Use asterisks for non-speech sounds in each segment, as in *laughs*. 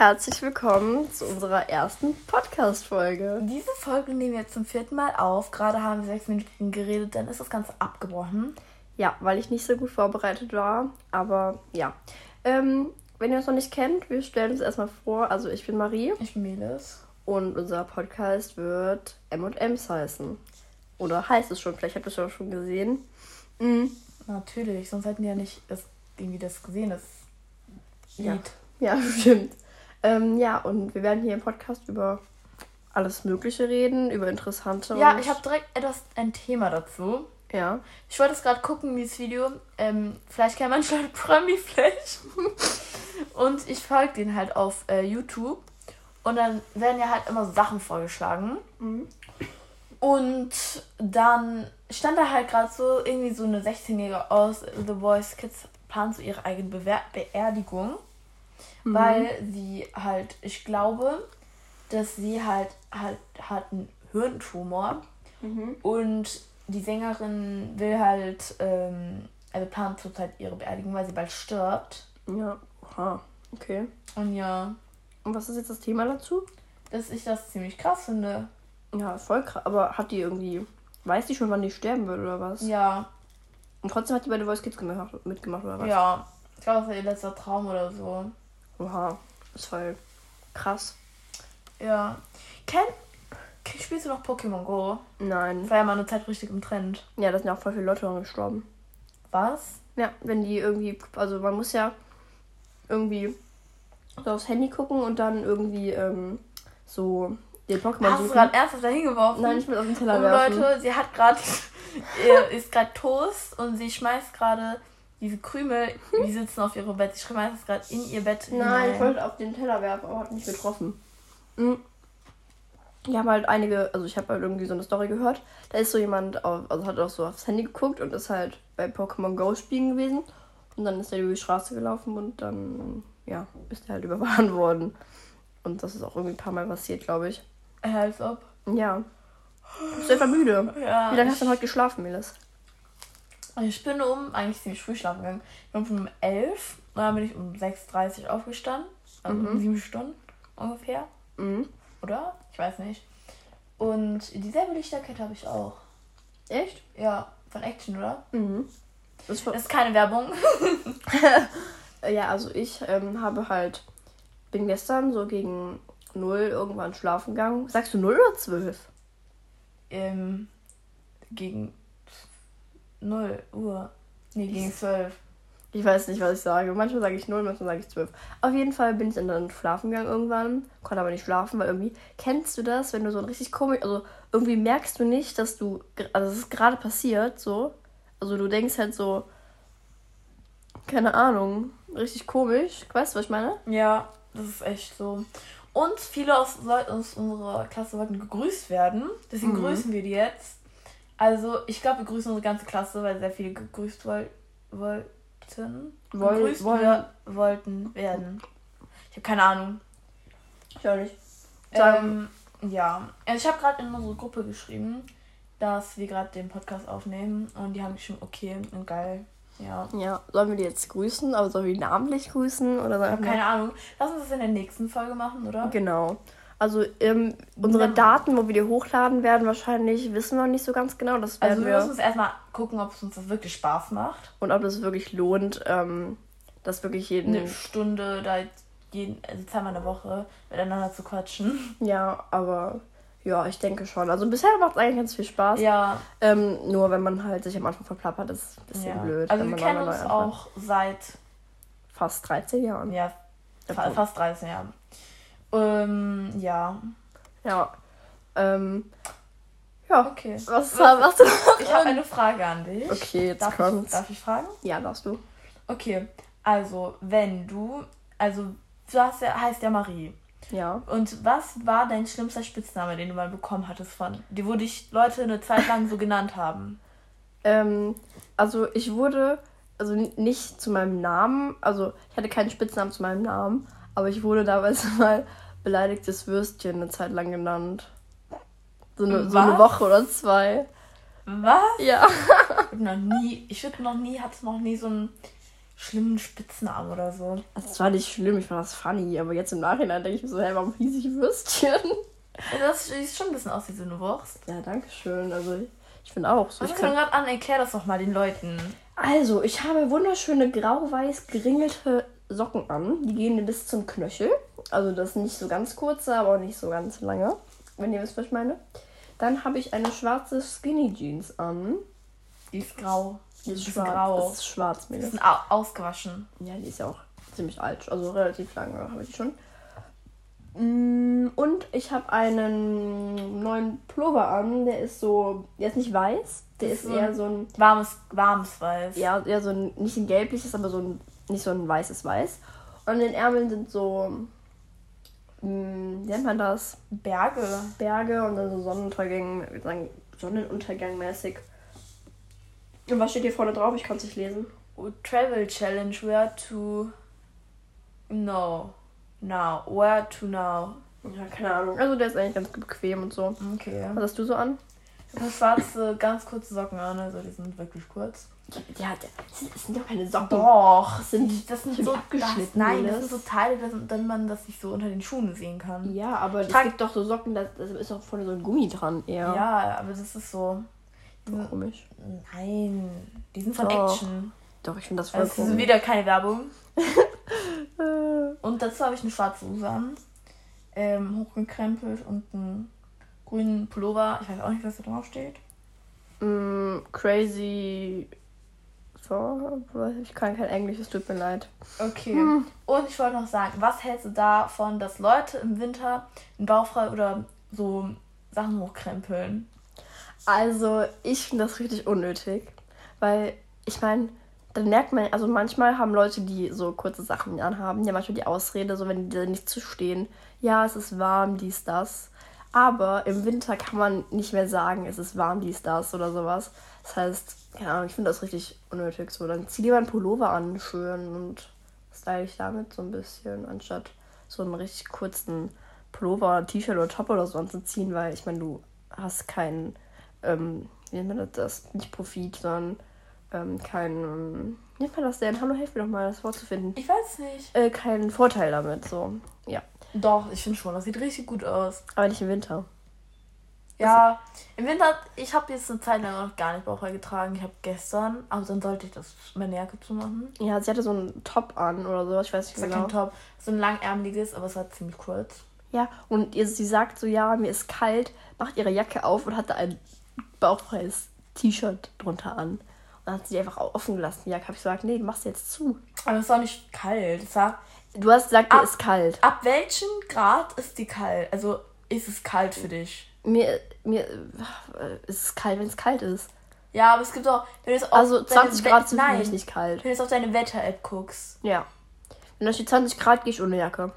herzlich willkommen zu unserer ersten Podcast-Folge. Diese Folge nehmen wir jetzt zum vierten Mal auf. Gerade haben wir sechs Minuten geredet, dann ist das Ganze abgebrochen. Ja, weil ich nicht so gut vorbereitet war. Aber ja. Ähm, wenn ihr uns noch nicht kennt, wir stellen uns erstmal vor. Also ich bin Marie. Ich bin Melis. Und unser Podcast wird M&M's heißen. Oder heißt es schon, vielleicht habt ihr es ja schon gesehen. Mhm. Natürlich, sonst hätten die ja nicht das, irgendwie das gesehen, das Lied. Ja, ja *laughs* stimmt. Ähm, ja, und wir werden hier im Podcast über alles Mögliche reden, über interessante. Ja, ich habe direkt etwas ein Thema dazu. Ja. Ich wollte es gerade gucken, dieses Video. Ähm, vielleicht kennt man *laughs* schon Promi Flash. und ich folge den halt auf äh, YouTube. Und dann werden ja halt immer so Sachen vorgeschlagen. Mhm. Und dann stand da halt gerade so irgendwie so eine 16-Jährige aus The Voice Kids plant so ihre eigene Bewer Beerdigung. Mhm. Weil sie halt, ich glaube, dass sie halt halt hat einen Hirntumor. Mhm. Und die Sängerin will halt, ähm, also plant zurzeit ihre Beerdigung, weil sie bald stirbt. Ja, aha, okay. Und ja. Und was ist jetzt das Thema dazu? Dass ich das ziemlich krass finde. Ja, voll krass. Aber hat die irgendwie. Weiß die schon, wann die sterben wird oder was? Ja. Und trotzdem hat die bei The Voice Kids gemacht, mitgemacht oder was? Ja. Ich glaube, das war ihr letzter Traum oder so. Oha. Das ist voll krass. Ja. Ken, spielst du noch Pokémon Go? Nein. Das war ja mal eine Zeit richtig im Trend. Ja, da sind ja auch voll viele Leute gestorben. Was? Ja, wenn die irgendwie. Also man muss ja irgendwie so aufs Handy gucken und dann irgendwie ähm, so den Pokémon Hast du gerade ernsthaft da hingeworfen? Nein, ich will auf den Teller und werfen. Leute, sie hat gerade, *laughs* ist gerade Toast und sie schmeißt gerade diese Krümel, die sitzen auf ihrem Bett. Sie schmeißt es gerade in ihr Bett Nein, hinein. ich wollte auf den Teller werfen, aber hat nicht getroffen. Mhm. Ich habe halt einige, also ich habe halt irgendwie so eine Story gehört. Da ist so jemand, auf, also hat auch so aufs Handy geguckt und ist halt bei Pokémon Go spielen gewesen. Und dann ist er über die Straße gelaufen und dann, ja, ist er halt *laughs* überfahren worden. Und das ist auch irgendwie ein paar Mal passiert, glaube ich. Als ob. Ja. Bist du etwa müde? Ja. Wie lange hast du denn heute geschlafen, Melis? Ich bin um, eigentlich ziemlich früh schlafen gegangen. Ich bin um 11 und dann bin ich um 6.30 Uhr aufgestanden. Also mhm. um 7 Stunden ungefähr. Mhm. Oder? Ich weiß nicht. Und dieselbe Lichterkette habe ich auch. Echt? Ja, von Action, oder? Mhm. Das, das ist keine Werbung. *laughs* *laughs* ja, also ich ähm, habe halt, bin gestern so gegen 0 irgendwann schlafen gegangen. Sagst du 0 oder 12? Ähm, gegen 0 Uhr. Nee, gegen 12. Ich weiß nicht, was ich sage. Manchmal sage ich 0, manchmal sage ich 12. Auf jeden Fall bin ich dann schlafen gegangen irgendwann. Konnte aber nicht schlafen, weil irgendwie. Kennst du das, wenn du so ein richtig komisch. Also irgendwie merkst du nicht, dass du. Also es ist gerade passiert, so. Also du denkst halt so. Keine Ahnung. Richtig komisch. Weißt du, was ich meine? Ja, das ist echt so. Und viele aus, aus unserer Klasse wollten gegrüßt werden. Deswegen mhm. grüßen wir die jetzt. Also, ich glaube, wir grüßen unsere ganze Klasse, weil sehr viele gegrüßt woll wollten. Woll gegrüßt wollen. wollten werden. Ich habe keine Ahnung. Ich auch nicht. Ähm, ja. Also, ich habe gerade in unsere Gruppe geschrieben, dass wir gerade den Podcast aufnehmen. Und die haben geschrieben, okay und geil. Ja. Ja, sollen wir die jetzt grüßen? Aber sollen wir die namentlich grüßen? Oder sollen Keine Ahnung. Lass uns das in der nächsten Folge machen, oder? Genau. Also ähm, unsere ja. Daten, wo wir die hochladen werden, wahrscheinlich wissen wir noch nicht so ganz genau. Das also wir müssen uns erstmal gucken, ob es uns das wirklich Spaß macht. Und ob es wirklich lohnt, ähm, das wirklich jeden... Eine Stunde, da jeden, also zweimal eine Woche miteinander zu quatschen. *laughs* Ja, aber ja, ich denke schon. Also bisher macht es eigentlich ganz viel Spaß. Ja. Ähm, nur wenn man halt sich am Anfang verplappert, ist es ein bisschen ja. blöd. Also wir kennen uns auch seit fast 13 Jahren. Ja, fa fast 13 Jahren. Ähm, ja. Ja. Ähm, ja. Okay. Was, was, noch? Ich habe eine Frage an dich. Okay, jetzt darf kommt's. Ich, darf ich fragen? Ja, darfst du. Okay, also wenn du, also du hast ja, heißt ja Marie. Ja. Und was war dein schlimmster Spitzname, den du mal bekommen hattest von, die wo dich Leute eine Zeit lang so genannt haben? Ähm, also ich wurde, also nicht zu meinem Namen, also ich hatte keinen Spitznamen zu meinem Namen, aber ich wurde damals *laughs* mal beleidigtes Würstchen eine Zeit lang genannt. So eine, so eine Woche oder zwei. Was? Ja. Ich noch nie, ich würde noch nie, hatte noch nie so einen schlimmen Spitznamen oder so. Das war nicht schlimm, ich fand das funny, aber jetzt im Nachhinein denke ich mir so, hey, warum hieß ich Würstchen? Das sieht schon ein bisschen aus wie so eine Wurst. Ja, danke schön. Also ich finde auch so. Ich kann... gerade an? Erklär das doch mal den Leuten. Also, ich habe wunderschöne grau-weiß geringelte Socken an. Die gehen bis zum Knöchel. Also das ist nicht so ganz kurze, aber auch nicht so ganz lange. Wenn ihr wisst, was ich meine. Dann habe ich eine schwarze Skinny Jeans an. Die ist grau. Die ist Die ist schwarz. grau. Das ist schwarz, Die au ausgewaschen. Ja, die ist ja auch ziemlich alt. Also relativ lange habe ich schon. Mm, Und ich habe einen neuen Pullover an. Der ist so, der ist nicht weiß. Der ist ist so eher so ein, Warmes, warmes Weiß. ja, eher so ein, nicht ein gelbliches, aber so ein, nicht so ein weißes Weiß. Und an den Ärmeln sind so, mh, wie nennt man das? Berge. Berge und dann so würd sagen Sonnenuntergang mäßig. Und was steht hier vorne drauf? Ich kann es nicht lesen. Travel Challenge. Where to. No. Now. Where to now. Ja, keine Ahnung. Also der ist eigentlich ganz bequem und so. Okay. Was hast du so an? Ich habe schwarze, ganz kurze Socken an, also die sind wirklich kurz. Ja, das sind, doch keine Socken. Doch, Das sind- das sind so abgeschnitten, Das, nein, das sind so Teile, dass dann man das nicht so unter den Schuhen sehen kann. Ja, aber es trag- gibt doch so Socken, da ist auch vorne so ein Gummi dran eher. Ja, aber das ist so. Komisch. Nein, die sind von Doch. Action. Doch, ich finde das voll Das ist komisch. wieder keine Werbung. *laughs* Und dazu habe ich eine schwarze Hose an. Ähm, hochgekrempelt und einen grünen Pullover. Ich weiß auch nicht, was da drauf steht. mm, crazy. So, ich kann kein Englisch, es tut mir leid. Okay. Hm. Und ich wollte noch sagen, was hältst du davon, dass Leute im Winter in Bauchfrei oder so Sachen hochkrempeln? Also, ich finde das richtig unnötig. Weil, ich meine, dann merkt man, also manchmal haben Leute, die so kurze Sachen anhaben, ja manchmal die Ausrede, so wenn die da nicht zu stehen, ja, es ist warm, dies, das. Aber im Winter kann man nicht mehr sagen, es ist warm, dies, das oder sowas. Das heißt, keine Ahnung, ich finde das richtig unnötig so. Dann zieh lieber einen Pullover an, schön und style ich damit so ein bisschen, anstatt so einen richtig kurzen Pullover, T-Shirt oder Top oder so anzuziehen, weil ich meine, du hast keinen, ähm, wie nennt man das, nicht Profit, sondern ähm, keinen, ähm, wie nennt man das denn? Hallo, helf mir doch mal, das Wort zu finden. Ich weiß nicht. Äh, keinen Vorteil damit, so. Ja. Doch, ich finde schon, das sieht richtig gut aus. Aber nicht im Winter. Ja, im Winter, ich habe jetzt eine Zeit lang noch gar nicht Bauchfrei getragen. Ich habe gestern, aber dann sollte ich das meine Jacke zumachen. Ja, sie hatte so einen Top an oder so, ich weiß nicht Das genau. kein Top, so ein langärmeliges, aber es war ziemlich kurz. Ja, und ihr, sie sagt so, ja, mir ist kalt, macht ihre Jacke auf und hatte ein bauchfreies T-Shirt drunter an. Und dann hat sie die einfach offen gelassen. Die Jacke habe ich gesagt, nee, du machst sie jetzt zu. Aber es war nicht kalt. Es war, Du hast gesagt, Ab- ist kalt. ab welchem Grad ist die kalt? Also ist es kalt für dich? Mir, mir äh, ist es kalt, wenn es kalt ist. Ja, aber es gibt auch, wenn du auf Also deine 20 We- Grad sind für mich nicht kalt. wenn du auf deine Wetter-App guckst. Ja. Wenn da steht 20 Grad, gehe ich ohne Jacke.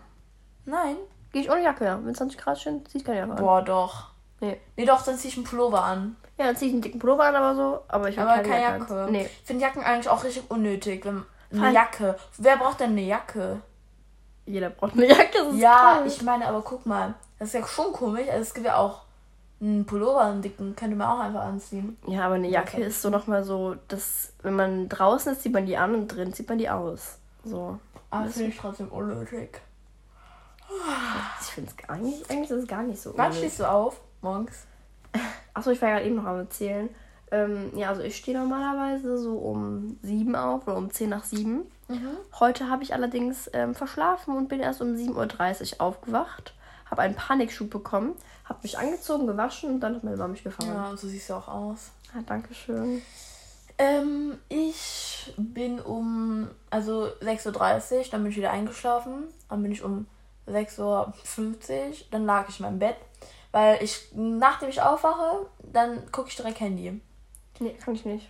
Nein. Gehe ich ohne Jacke, ja. Wenn 20 Grad stehen, zieh ich keine Jacke an. Boah, doch. Nee. Nee, doch, dann zieh ich einen Pullover an. Ja, dann zieh ich einen dicken Pullover an, aber so. Aber ich Aber keine, keine Jacke. Jacke. Nee. Ich finde Jacken eigentlich auch richtig unnötig. Wenn, eine Jacke. Wer braucht denn eine Jacke? Jeder braucht eine Jacke, es ist Ja, kalt. ich meine, aber guck mal. Das ist ja schon komisch. Also es gibt ja auch einen Pullover, einen dicken. Könnte man auch einfach anziehen. Ja, aber eine Jacke ist so nochmal so, dass wenn man draußen ist, zieht man die an und drin zieht man die aus. So. Aber das finde ich trotzdem unnötig. Ich finde es eigentlich, eigentlich ist es gar nicht so. Wann unnötig. stehst du auf? Morgens? Achso, ich war gerade eben noch am Erzählen. Ähm, ja, also ich stehe normalerweise so um sieben auf oder um 10 nach sieben. Heute habe ich allerdings ähm, verschlafen und bin erst um 7.30 Uhr aufgewacht. Habe einen Panikschub bekommen, habe mich angezogen, gewaschen und dann hat meine Mama mich gefangen. Ja, so siehst du auch aus. Ja, danke schön. Ähm, ich bin um, also 6.30 Uhr, dann bin ich wieder eingeschlafen. Dann bin ich um 6.50 Uhr, dann lag ich in meinem Bett. Weil ich, nachdem ich aufwache, dann gucke ich direkt Handy. Nee, kann ich nicht.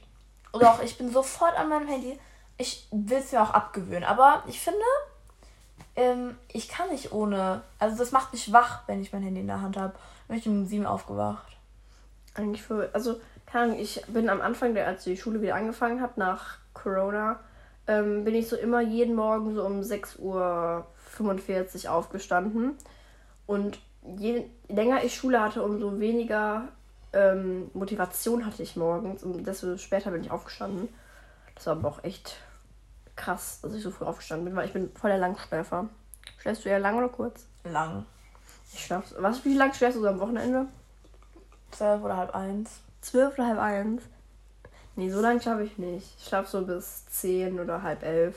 Auch, ich bin sofort an meinem Handy. Ich will es mir auch abgewöhnen. Aber ich finde, ähm, ich kann nicht ohne. Also das macht mich wach, wenn ich mein Handy in der Hand habe. Bin ich um 7 aufgewacht. Eigentlich für, also, keine Ahnung, ich bin am Anfang, der, als die Schule wieder angefangen hat, nach Corona, ähm, bin ich so immer jeden Morgen so um 6.45 Uhr aufgestanden. Und je länger ich Schule hatte, umso weniger ähm, Motivation hatte ich morgens. Und desto später bin ich aufgestanden. Das war aber auch echt krass, dass ich so früh aufgestanden bin, weil ich bin voll der Langschläfer. Schläfst du eher lang oder kurz? Lang. Ich schlaf. Was, wie lange schläfst du so am Wochenende? Zwölf oder halb eins. Zwölf oder halb eins? Nee, so lange schlafe ich nicht. Ich schlafe so bis zehn oder halb elf.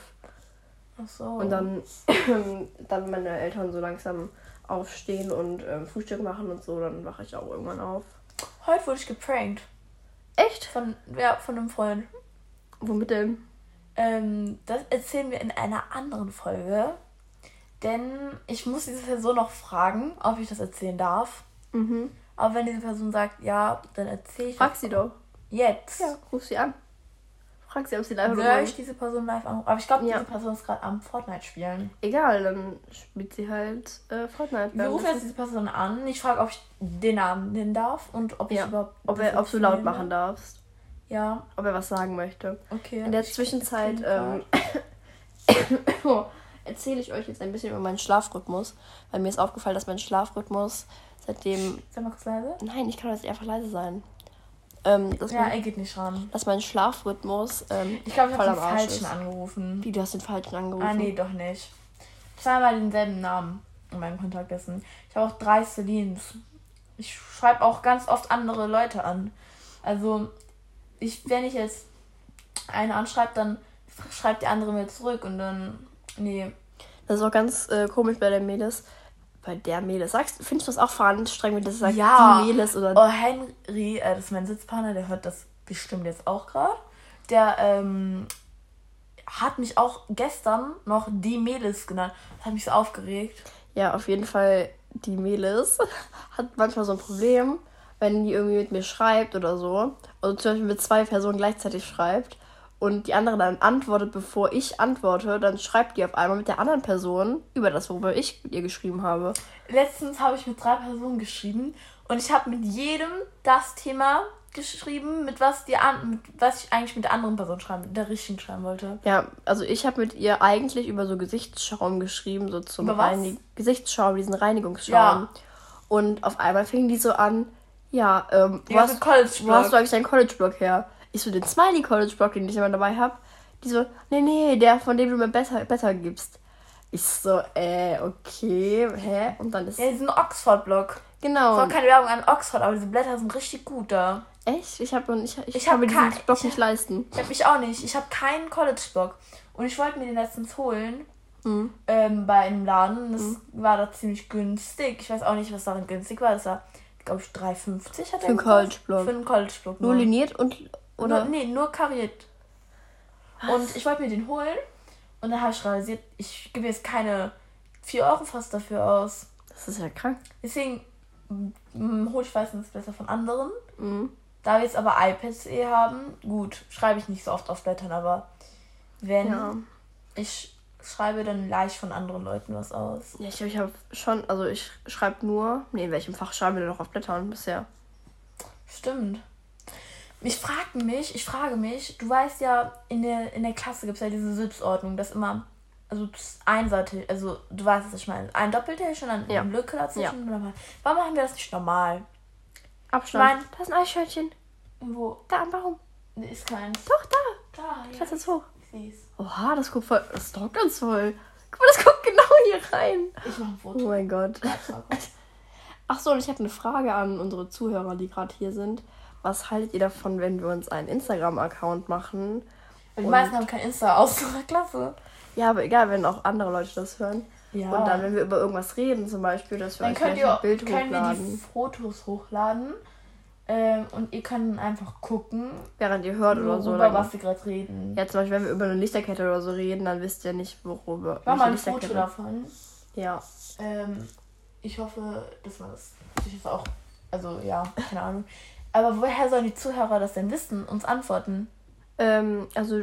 Ach so. Und dann, *clears throat* dann meine Eltern so langsam aufstehen und ähm, Frühstück machen und so, dann wache ich auch irgendwann auf. Heute wurde ich geprankt. Echt? Von, ja, von einem Freund. Womit denn? Ähm, das erzählen wir in einer anderen Folge. Denn ich muss diese Person noch fragen, ob ich das erzählen darf. Mhm. Aber wenn diese Person sagt, ja, dann erzähle ich Frag sie doch. jetzt. Ja, ruf sie an. Frag sie, ob sie live oder Soll ich diese Person live anrufen? Aber ich glaube, Ja. diese Person ist gerade am Fortnite spielen. Egal, dann spielt sie halt äh, Fortnite. Wir rufen jetzt diese Person an. Ich frage, ob ich den Namen nennen darf und ob Ja. ich überhaupt. ob, er, ob du laut machen darf. darfst. Ja, Ob er was sagen möchte. okay. In der Zwischenzeit ähm, *coughs* erzähle ich euch jetzt ein bisschen über meinen Schlafrhythmus. Weil mir ist aufgefallen, dass mein Schlafrhythmus seitdem. Sag mal kurz leise. Nein, ich kann jetzt einfach leise sein. Ähm, dass, Ja, mein, er geht nicht ran. dass mein Schlafrhythmus. Ähm, Ich glaube, ich habe den falschen ist. angerufen. Wie, du hast den falschen angerufen? Ah, nee, doch nicht. Zweimal denselben Namen in meinem Kontaktwissen. Ich habe auch drei Celines. Ich schreibe auch ganz oft andere Leute an. Also, ich, wenn ich jetzt eine anschreibe, dann schreibt die andere mir zurück und dann. Nee. Das ist auch ganz äh, komisch bei der Mädels. Bei der Mädels. Sagst, findest du das auch veranstrengend, wenn das sagt Ja. die Mädels oder. Oh, Henry, äh, das ist mein Sitzpartner, der hört das bestimmt jetzt auch gerade. Der ähm, hat mich auch gestern noch die Mädels genannt. Das hat mich so aufgeregt. Ja, auf jeden Fall, die Mädels *laughs* hat manchmal so ein Problem, wenn die irgendwie mit mir schreibt oder so. Also zum Beispiel mit zwei Personen gleichzeitig schreibt und die andere dann antwortet, bevor ich antworte, dann schreibt die auf einmal mit der anderen Person über das, worüber ich mit ihr geschrieben habe. Letztens habe ich mit drei Personen geschrieben und ich habe mit jedem das Thema geschrieben, mit was die an, mit was ich eigentlich mit der anderen Person schreiben, mit der richtigen schreiben wollte. Ja, also ich habe mit ihr eigentlich über so Gesichtsschaum geschrieben, so zum? Reinig Gesichtsschaum, diesen Reinigungsschaum. Ja. Und auf einmal fing die so an, ja, ähm, wo, Ja, hast, wo hast du eigentlich deinen College-Blog her? Ich so, den Smiley-College-Blog, den ich immer dabei habe. Die so, nee, nee, der, von dem du mir besser, besser gibst. Ich so, äh, okay, hä? Und dann ist, Ja, diesen Oxford-Blog. genau, War keine Werbung an Oxford, aber diese Blätter sind richtig gut da. echt? Ich, hab, ich, ich, Ich kann hab mir diesen Blog ich- nicht leisten. Ich habe mich auch nicht. Ich habe keinen College-Blog. Und ich wollte mir den letztens holen. Mhm. Ähm, bei einem Laden. Das war da ziemlich günstig. Ich weiß auch nicht, was darin günstig war. Das war, glaube ich, 3,50 hat Für er einen. College-Blog. Für einen College-Blog. Nur liniert und, oder? Nur, nee, nur kariert. Und ich wollte mir den holen. Und dann habe ich realisiert, ich gebe jetzt keine 4 Euro fast dafür aus. Das ist ja krank. Deswegen mm, hole ich meistens besser von anderen. Mhm. Da wir jetzt aber iPads eh haben, gut, schreibe ich nicht so oft auf Blättern, aber wenn Ja. ich schreibe, dann leicht von anderen Leuten was aus. Ja, ich ich habe schon, also ich schreibe nur, nee, in welchem Fach schreiben wir denn noch auf Blättern bisher? Stimmt. Ich frage mich, ich frage mich, du weißt ja, in der, in der Klasse gibt es ja diese Sitzordnung, dass immer, also einseitig, also du weißt, was ich meine, ein Doppeltisch und dann Ja. eine Lücke dazwischen. Oder mal. Warum machen wir das nicht normal? Abstand. Nein. Da ist ein Eichhörnchen. Wo? Da am Baum. Nee, Ist keins. Doch, da. Da, ja. Lass jetzt hoch. Seh's. Oha, das guckt voll. Das ist doch ganz voll. Guck mal, das guckt genau hier rein. Ich mach ein Oh Foto. mein Gott. *laughs* Ach so, und ich habe eine Frage an unsere Zuhörer, die gerade hier sind. Was haltet ihr davon, wenn wir uns einen Instagram-Account machen? Die meisten haben kein Insta aus unserer *laughs* Klasse. Ja, aber egal, wenn auch andere Leute das hören. Ja. Und dann, wenn wir über irgendwas reden, zum Beispiel, dass wir Dann euch könnt ihr, ein Bild können wir die hochladen, Fotos hochladen. Ähm, und ihr könnt einfach gucken, während ihr hört oder so. Dann, was wir gerade reden. ja, zum Beispiel, wenn wir über eine Lichterkette oder so reden, dann wisst ihr nicht, worüber. Mach mal ein Foto davon. Ja. Ähm, ich hoffe, dass man das natürlich auch. Also ja, keine Ahnung. Aber woher sollen die Zuhörer das denn wissen? Uns antworten? Ähm, also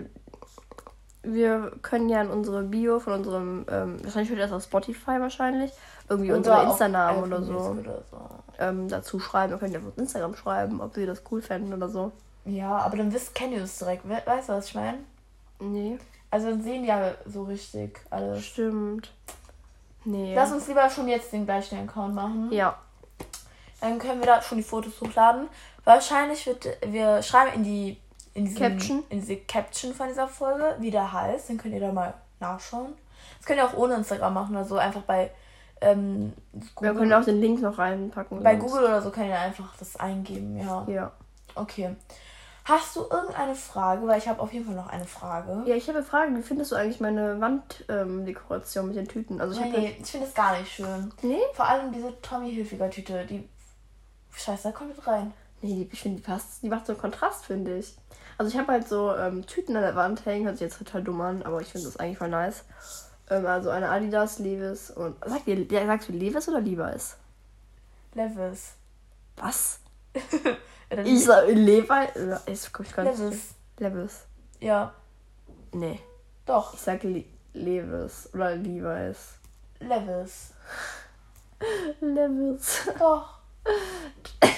wir können ja in unsere Bio von unserem, ähm, wahrscheinlich wird das auf Spotify wahrscheinlich, irgendwie unsere auf Insta-Namen oder so, Oder so. ähm, dazu schreiben. Wir können ja auf Instagram schreiben, ob sie das cool fänden oder so. Ja, aber dann wisst, kennen ihr es direkt. We weißt du, was ich meine? Nee, Also dann sehen die ja so richtig alles. stimmt. Nee. Lass uns lieber schon jetzt den gleichen Account machen. ja, Dann können wir da schon die Fotos hochladen. Wahrscheinlich wird, wir schreiben in die in, diesem, Caption? in diese Caption von dieser Folge, wie der heißt. Dann könnt ihr da mal nachschauen. Das könnt ihr auch ohne Instagram machen, also einfach bei ähm, Wir können auch den Link noch reinpacken. bei sonst. Google oder so könnt ihr einfach das eingeben, ja. Ja. Okay. Hast du irgendeine Frage? Weil ich habe auf jeden Fall noch eine Frage. Ja, ich habe eine Frage. Wie findest du eigentlich meine Wanddekoration ähm, mit den Tüten? Also ich nee, nee, ich finde es gar nicht schön. Nee? Vor allem diese Tommy Hilfiger Tüte, die. Scheiße, da kommt mit rein. Nee, ich finde, die passt. Die macht so einen Kontrast, finde ich. Also ich habe halt so ähm, Tüten an der Wand hängen, hört sich jetzt total dumm an, aber ich finde das eigentlich voll nice. Ähm, also eine Adidas, Levis und. Sag dir, ja, sagst du Levis oder Levi's? Levis. Was? *laughs* Dann Ich sag Levi's. äh, Ich komm ich gar nicht. Levis. Levis. Ja, Nee. doch. Ich sag Le Levis oder Levi's. Levis. *laughs* Levis. Doch.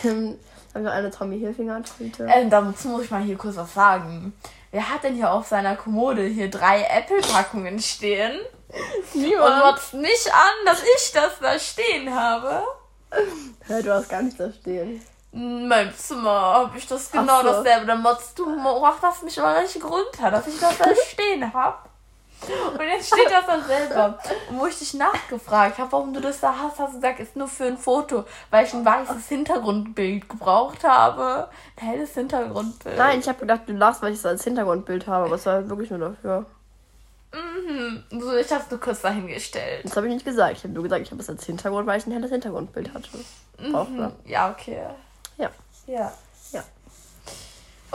Ähm, *laughs* Habe ich noch eine Tommy Hilfiger Tüte. Ähm, dazu muss ich mal hier kurz was sagen. Wer hat denn hier auf seiner Kommode hier drei Apple-Packungen stehen? Und motzt nicht an, dass ich das da stehen habe. Hä, du hast gar nichts da stehen. In meinem Zimmer habe ich das genau so. dasselbe. Dann motzt du, mach das mich mal richtig runter, dass ich das da *laughs* stehen habe. Und jetzt steht das da selber. Und wo ich dich nachgefragt habe, warum du das da hast, hast du gesagt, ist nur für ein Foto, weil ich ein weißes Hintergrundbild gebraucht habe. Ein helles Hintergrundbild. Nein, ich habe gedacht, du lachst, weil ich es als Hintergrundbild habe, aber es war wirklich nur dafür. Mhm. So, ich hab's nur kurz dahingestellt. Das habe ich nicht gesagt. Ich habe nur gesagt, ich habe es als Hintergrund, weil ich ein helles Hintergrundbild hatte. Man. Ja, okay. Ja. Ja.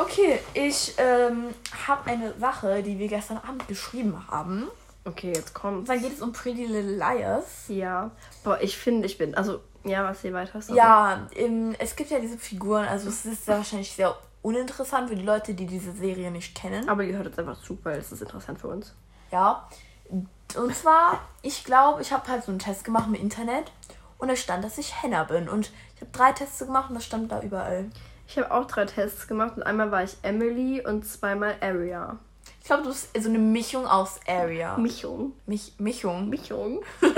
Okay, ich ähm, habe eine Sache, die wir gestern Abend geschrieben haben. Okay, jetzt kommt. Dann geht es um Pretty Little Liars. Ja. Boah, ich finde, ich bin. Also, ja, was hier weiter ist. Ja, ähm, es gibt ja diese Figuren, also es ist ja wahrscheinlich sehr uninteressant für die Leute, die diese Serie nicht kennen. Aber die hört jetzt einfach zu, weil es ist interessant für uns. Ja. Und zwar, ich glaube, ich habe halt so einen Test gemacht im Internet und da stand, dass ich Henna bin. Und ich habe drei Tests gemacht und das stand da überall. Ich habe auch drei Tests gemacht und einmal war ich Emily und zweimal Aria. Ich glaube, du bist so eine Mischung aus Area. Michung. Mich, Mischung. Michung. *laughs*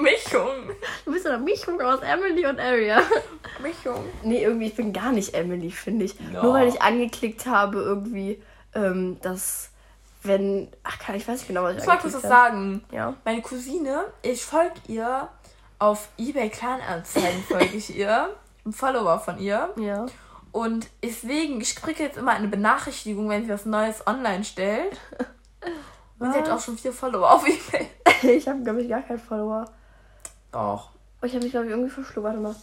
Mischung. Du bist eine Mischung aus Emily und Aria. Mischung. Nee, irgendwie, ich bin gar nicht Emily, finde ich. Ja. Nur weil ich angeklickt habe, irgendwie, ähm, dass, wenn. Ach, kann ich weiß nicht genau, was ich Ich wollte habe. sagen. Ja. Meine Cousine, ich folge ihr auf eBay Kleinanzeigen, folge ich ihr. Ein Follower von ihr. Ja. Und deswegen, ich kriege jetzt immer eine Benachrichtigung, wenn sie was Neues online stellt. *laughs* Und sie hat auch schon vier Follower auf eBay. *laughs* Ich habe, glaube ich, gar keinen Follower. Doch. Oh, ich habe mich, glaube ich, irgendwie verschluckt. Warte mal.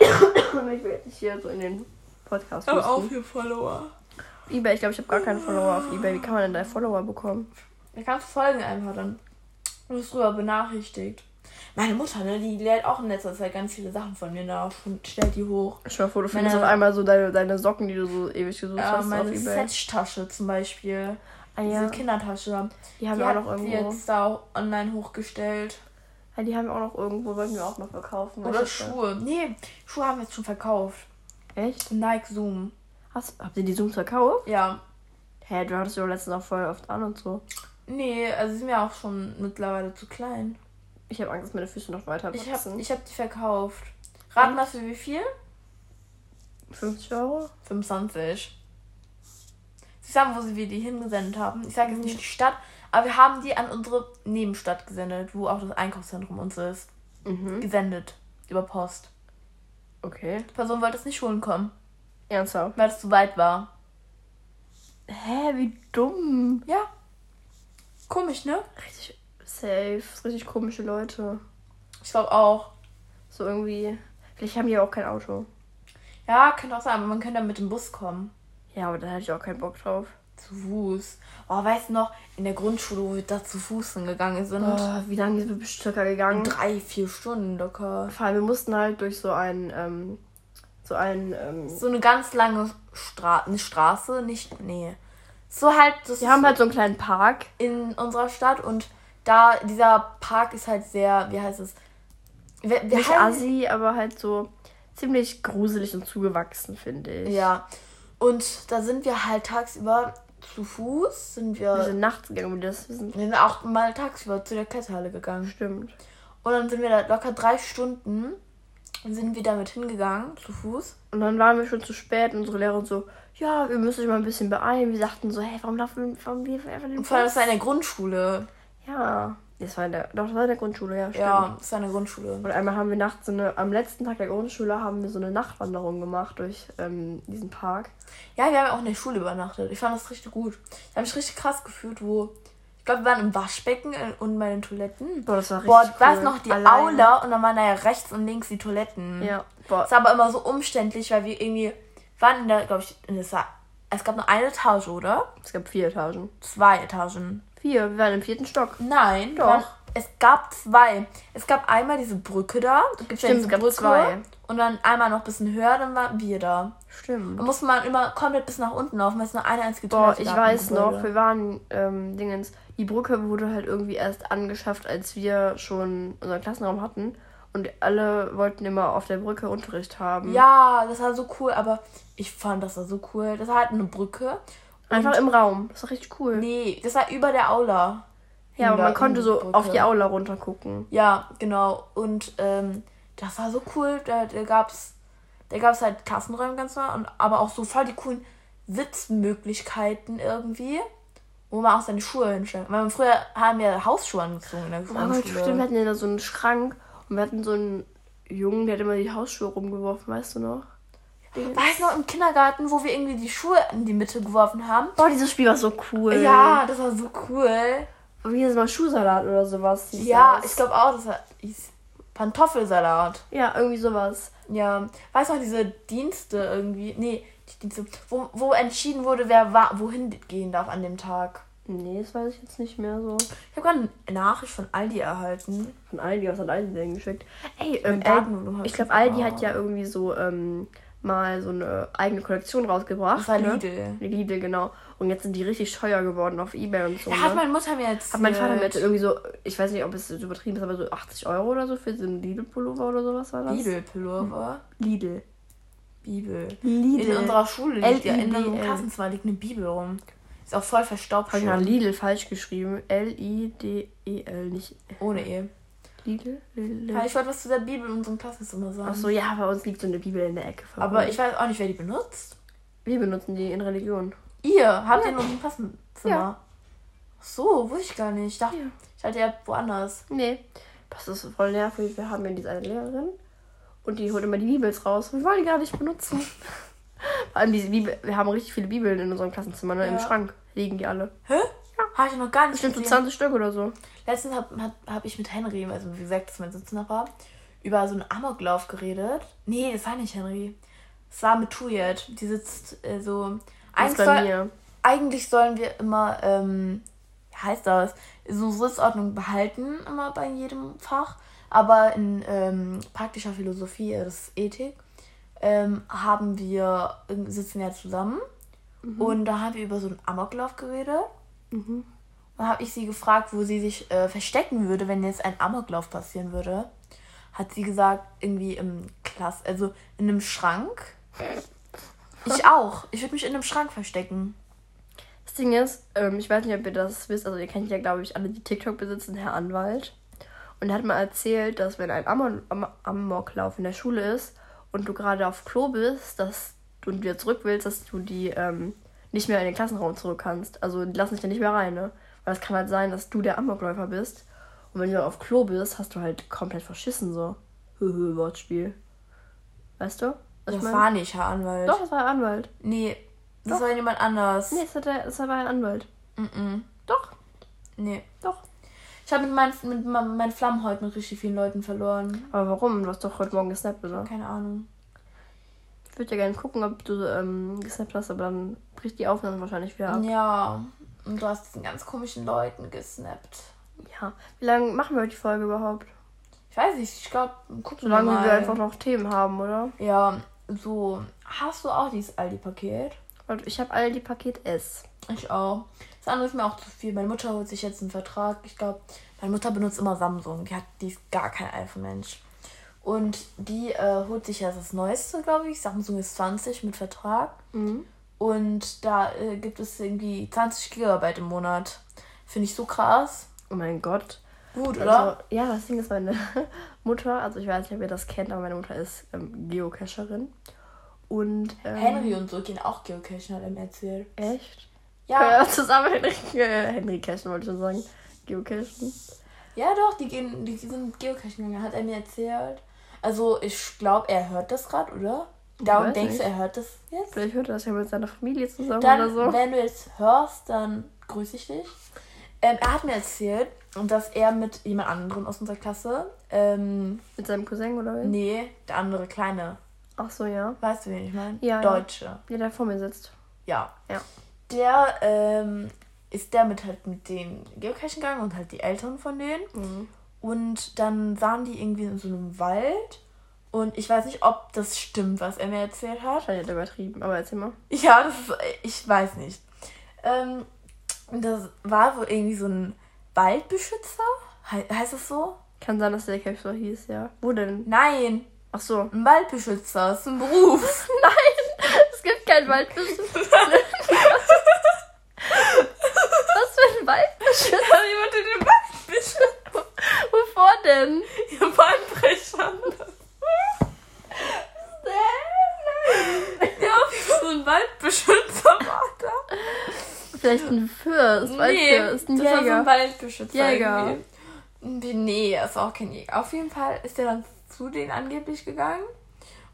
*coughs* ich will jetzt nicht hier so in den Podcast Aber auch vier Follower. Ebay, ich glaube, ich habe gar keinen Follower auf Ebay. Wie kann man denn da Follower bekommen? Da kannst du folgen einfach dann. Du wirst drüber benachrichtigt. Meine Mutter, ne, die lädt auch in letzter Zeit ganz viele Sachen von mir nach und stellt die hoch. Dir vor, du findest Meine- auf einmal so deine, deine Socken, die du so ewig gesucht Ja, hast auf meine Ebay. Setch-Tasche zum Beispiel. Ah, ja. Diese Kindertasche. Die haben die wir auch noch sie irgendwo. jetzt da auch online hochgestellt. Ja, die haben wir auch noch irgendwo, wollten wir auch noch verkaufen. Oder? Schuhe. Nee, Schuhe haben wir jetzt schon verkauft. Echt? Nike Zoom. Hast, habt ihr die Zooms verkauft? Ja. Hä, du hattest die doch letztens auch voll oft an und so. Nee, also sie sind mir auch schon mittlerweile zu klein. Ich habe Angst, dass meine Füße noch weiter Ich wachsen. hab, ich hab die verkauft. Raten mal für wie viel? 50 Euro? 25. Sie sagen, wo sie wir die hingesendet haben. Ich sage jetzt nicht die Stadt, aber wir haben die an unsere Nebenstadt gesendet, wo auch das Einkaufszentrum uns ist. Mhm. Gesendet. Über Post. Okay. Die Person wollte es nicht holen kommen, Ernsthaft? weil es zu weit war. Hä, wie dumm. Ja. Komisch, ne? Richtig safe. Richtig komische Leute. Ich glaube auch. So irgendwie. Vielleicht haben die auch kein Auto. Ja, könnte auch sein, aber man könnte dann mit dem Bus kommen. Ja, aber da hätte ich auch keinen Bock drauf. Zu Fuß. Oh, weißt du noch, in der Grundschule, wo wir da zu Fuß hingegangen sind. Boah, wie lange sind wir bis circa gegangen? Drei, vier Stunden locker. Vor allem, wir mussten halt durch so einen, ähm, so einen, ähm, So eine ganz lange Stra eine Straße, nicht, nee. So halt, das wir haben halt so einen kleinen Park. in unserer Stadt und da, dieser Park ist halt sehr, wie heißt es? Wir, wir Nicht halten- assi, aber halt so ziemlich gruselig und zugewachsen, finde ich. Ja. Und da sind wir halt tagsüber zu Fuß, sind wir, Wir sind nachts gegangen, wie das wir sind. wir sind auch mal tagsüber zu der Kletterhalle gegangen. Stimmt. Und dann sind wir da locker drei Stunden und sind wir damit hingegangen, zu Fuß. Und dann waren wir schon zu spät und unsere Lehrerin so, ja, wir müssen euch mal ein bisschen beeilen. Wir sagten so, hey, warum laufen warum wir einfach den Und vor allem, das war in der Grundschule. Ja, das war in der, doch, das war in der Grundschule, ja, stimmt. Ja, das war in der Grundschule. Und einmal haben wir nachts so eine, am letzten Tag der Grundschule haben wir so eine Nachtwanderung gemacht durch ähm, diesen Park. Ja, wir haben ja auch in der Schule übernachtet. Ich fand das richtig gut. Ich habe mich richtig krass gefühlt, wo. Ich glaube, wir waren im Waschbecken äh, und bei den Toiletten. Boah, das war richtig Boah, da ist cool. noch die Alleine. Aula und dann waren da ja rechts und links die Toiletten. Ja, boah. Das war aber immer so umständlich, weil wir irgendwie waren in der, glaube ich, in der, es gab nur eine Etage, oder? Es gab vier Etagen. Zwei Etagen. Vier, wir waren im vierten Stock. Nein, Doch. waren- Es gab zwei. Es gab einmal diese Brücke da. Es gibt ja Stimmt, diese es gab Brücke. zwei. Und dann einmal noch ein bisschen höher, dann waren wir da. Stimmt. Da musste man immer komplett bis nach unten laufen, weil es nur eine einzige Boah, Toilette ich weiß noch, wir waren, ähm, Dingens, die Brücke wurde halt irgendwie erst angeschafft, als wir schon unseren Klassenraum hatten. Und alle wollten immer auf der Brücke Unterricht haben. Ja, das war so cool, aber ich fand das war so cool. Das war halt eine Brücke. Einfach im Raum. Das war richtig cool. Nee, das war über der Aula. ja, aber man konnte so Brücke. auf die Aula runtergucken. Ja, genau. Und ähm, das war so cool. Da, da gab's, da gab's halt Klassenräume ganz nah, und aber auch so voll die coolen Sitzmöglichkeiten irgendwie, wo man auch seine Schuhe hinstellen kann. Weil wir früher haben wir Hausschuhe angezogen in der Aber Grundschule. stimmt, wir hatten ja da so einen Schrank und wir hatten so einen Jungen, der hat immer die Hausschuhe rumgeworfen, weißt du noch? Weißt du noch im Kindergarten, wo wir irgendwie die Schuhe in die Mitte geworfen haben? Boah, dieses Spiel war so cool. Ja, das war so cool. Wie ist mal Schuhsalat oder sowas. Ja, das. ich glaube auch, das war hieß Pantoffelsalat. Ja, irgendwie sowas. Ja, weißt du noch, diese Dienste irgendwie, nee, die Dienste, wo, wo entschieden wurde, wer wa- wohin gehen darf an dem Tag. Nee, das weiß ich jetzt nicht mehr so. Ich habe gerade eine Nachricht von Aldi erhalten. Von Aldi, was hat Aldi denn geschickt? Ey, ähm, Aldi, ich glaube. Aldi hat ja irgendwie so ähm, mal so eine eigene Kollektion rausgebracht. Das war ne? Lidl. Lidl, genau. Und jetzt sind die richtig teuer geworden auf Ebay und so. Da hat ne? meine Mutter mir jetzt. Hat mein Vater mir jetzt irgendwie so, ich weiß nicht, ob es übertrieben ist, aber so 80 Euro oder so für so einen Lidl-Pullover oder sowas war das? Lidl-Pullover. Lidl. Bibel. Lidl. In unserer Schule liegt ja in L-I-D-L. unserem Klassenzimmer liegt eine Bibel rum. Ist auch voll verstaubt Habe ich mal. Lidl falsch geschrieben. L-I-D-E-L, nicht Ohne E. Lidl. Lidl. Ja, ich wollte was zu der Bibel in unserem Klassenzimmer sagen. Achso, ja, bei uns liegt so eine Bibel in der Ecke. Aber ich weiß auch nicht, wer die benutzt. Wir benutzen die in Religion. Ihr habt den in unserem Klassenzimmer. Ja. Ach so, wusste ich gar nicht. Ich dachte, Ja. ich dachte, ihr habt woanders. Nee, das ist voll nervig. Wir haben ja diese eine Lehrerin und die holt immer die Bibels raus. Wir wollen die gar nicht benutzen. *laughs* Vor allem diese Bibel, wir haben richtig viele Bibeln in unserem Klassenzimmer, ne? Im Ja. Schrank liegen die alle. Hä? Habe ich noch gar nicht Bestimmt so gesehen. 20 Stück oder so. Letztens habe hab, hab ich mit Henry, also wie gesagt, das ist mein Sitznachbar, über so einen Amoklauf geredet. Nee, das war nicht Henry. Es war mit Tuyet. Die sitzt äh, so. Ist Eigentlich, soll, eigentlich sollen wir immer, ähm, wie heißt das, so Sitzordnung behalten, immer bei jedem Fach. Aber in ähm, praktischer Philosophie, äh, das ist Ethik, ähm, haben wir, sitzen ja zusammen. Und da haben wir über so einen Amoklauf geredet. Mhm. Dann habe ich sie gefragt, wo sie sich äh, verstecken würde, wenn jetzt ein Amoklauf passieren würde. Hat sie gesagt, irgendwie im Klass, also in einem Schrank. Ich auch. Ich würde mich in einem Schrank verstecken. Das Ding ist, ähm, ich weiß nicht, ob ihr das wisst, also ihr kennt ja, glaube ich, alle, die TikTok besitzen, Herr Anwalt. Und er hat mal erzählt, dass wenn ein Amok Am Amoklauf in der Schule ist und du gerade auf Klo bist, dass du wieder zurück willst, dass du die ähm, nicht mehr in den Klassenraum zurück kannst. Also die lassen dich ja nicht mehr rein, ne? Weil es kann halt sein, dass du der Amokläufer bist. Und wenn du auf Klo bist, hast du halt komplett verschissen so. Höhö, Wortspiel. Weißt du? Das ich mein? war nicht Herr Anwalt. Doch, das war ein Anwalt. Nee, das Doch. war jemand anders. Nee, das, hat der, das war ein Anwalt. Mm-mm. Doch, Nee. doch. Ich habe mit, mein, mit me- meinen Flammen heute mit richtig vielen Leuten verloren. Aber warum? Du hast doch heute Morgen gesnappt, oder? Keine Ahnung. Ich würde ja gerne gucken, ob du ähm, gesnappt hast, aber dann bricht die Aufnahme wahrscheinlich wieder ab. Ja. Und du hast diesen ganz komischen Leuten gesnappt. Ja. Wie lange machen wir heute die Folge überhaupt? Ich weiß nicht, ich glaube, gucken Solange wir mal. wir einfach noch Themen haben, oder? Ja, so. Hast du auch dieses Aldi-Paket? Ich habe all die Paket S. Ich auch. Das andere ist mir auch zu viel. Meine Mutter holt sich jetzt einen Vertrag. Ich glaube, meine Mutter benutzt immer Samsung. Die, hat, die ist gar kein iPhone-Mensch. Und die äh, holt sich jetzt das Neueste, glaube ich. Samsung ist 20 mit Vertrag. Mhm. Und da äh, gibt es irgendwie 20 Gigabyte im Monat. Finde ich so krass. Oh mein Gott. Gut, oder? Also, ja, das Ding ist meine *laughs* Mutter, also ich weiß nicht, ob ihr das kennt, aber meine Mutter ist ähm, Geocacherin. Und. Ähm, Henry und so gehen auch geocachen, hat er mir erzählt. Echt? Ja. Ja, zusammen Henry, äh, Henry Cashen wollte ich schon sagen. Geocachen. Ja, doch, die gehen, die sind geocachen gegangen, hat er mir erzählt. Also, ich glaube, er hört das gerade, oder? Darum denkst nicht. du, er hört das jetzt? Vielleicht hört er das ja mit seiner Familie zusammen Dann, oder so. wenn du jetzt hörst, dann grüße ich dich. Ähm, er hat mir erzählt, dass er mit jemand anderem aus unserer Klasse, ähm, Mit seinem Cousin oder wie? nee, der andere kleine, Ach so, ja. weißt du, wen ich meine? Ja. Deutsche. Ja, der vor mir sitzt. Ja. Ja. Der ähm, ist der mit halt mit den Geocachen gegangen und halt die Eltern von denen. Mhm. Und dann waren die irgendwie in so einem Wald. Und ich weiß nicht, ob das stimmt, was er mir erzählt hat. Hat er übertrieben, aber erzähl mal. Ja, das ist, ich weiß nicht. Ähm, das war wohl irgendwie so ein Waldbeschützer. He heißt das so? Kann sein, dass der so hieß, ja. Wo denn? Nein, Ach so. ein Waldbeschützer. Das ist ein Beruf. *laughs* Nein, es gibt keinen Waldbeschützer. *laughs* Was für ein Waldbeschützer? Jemand in den Waldbeschützer. *laughs* Wovor denn? Ihr Waldbrechern. Ja, so *laughs* ein Waldbeschützer war da. Vielleicht ein Fürst. Nee, Waldfürst, ein das war so Jäger. ein Waldbeschützer. Jäger. irgendwie. Nee, er ist auch kein Jäger. Auf jeden Fall ist er dann zu denen angeblich gegangen.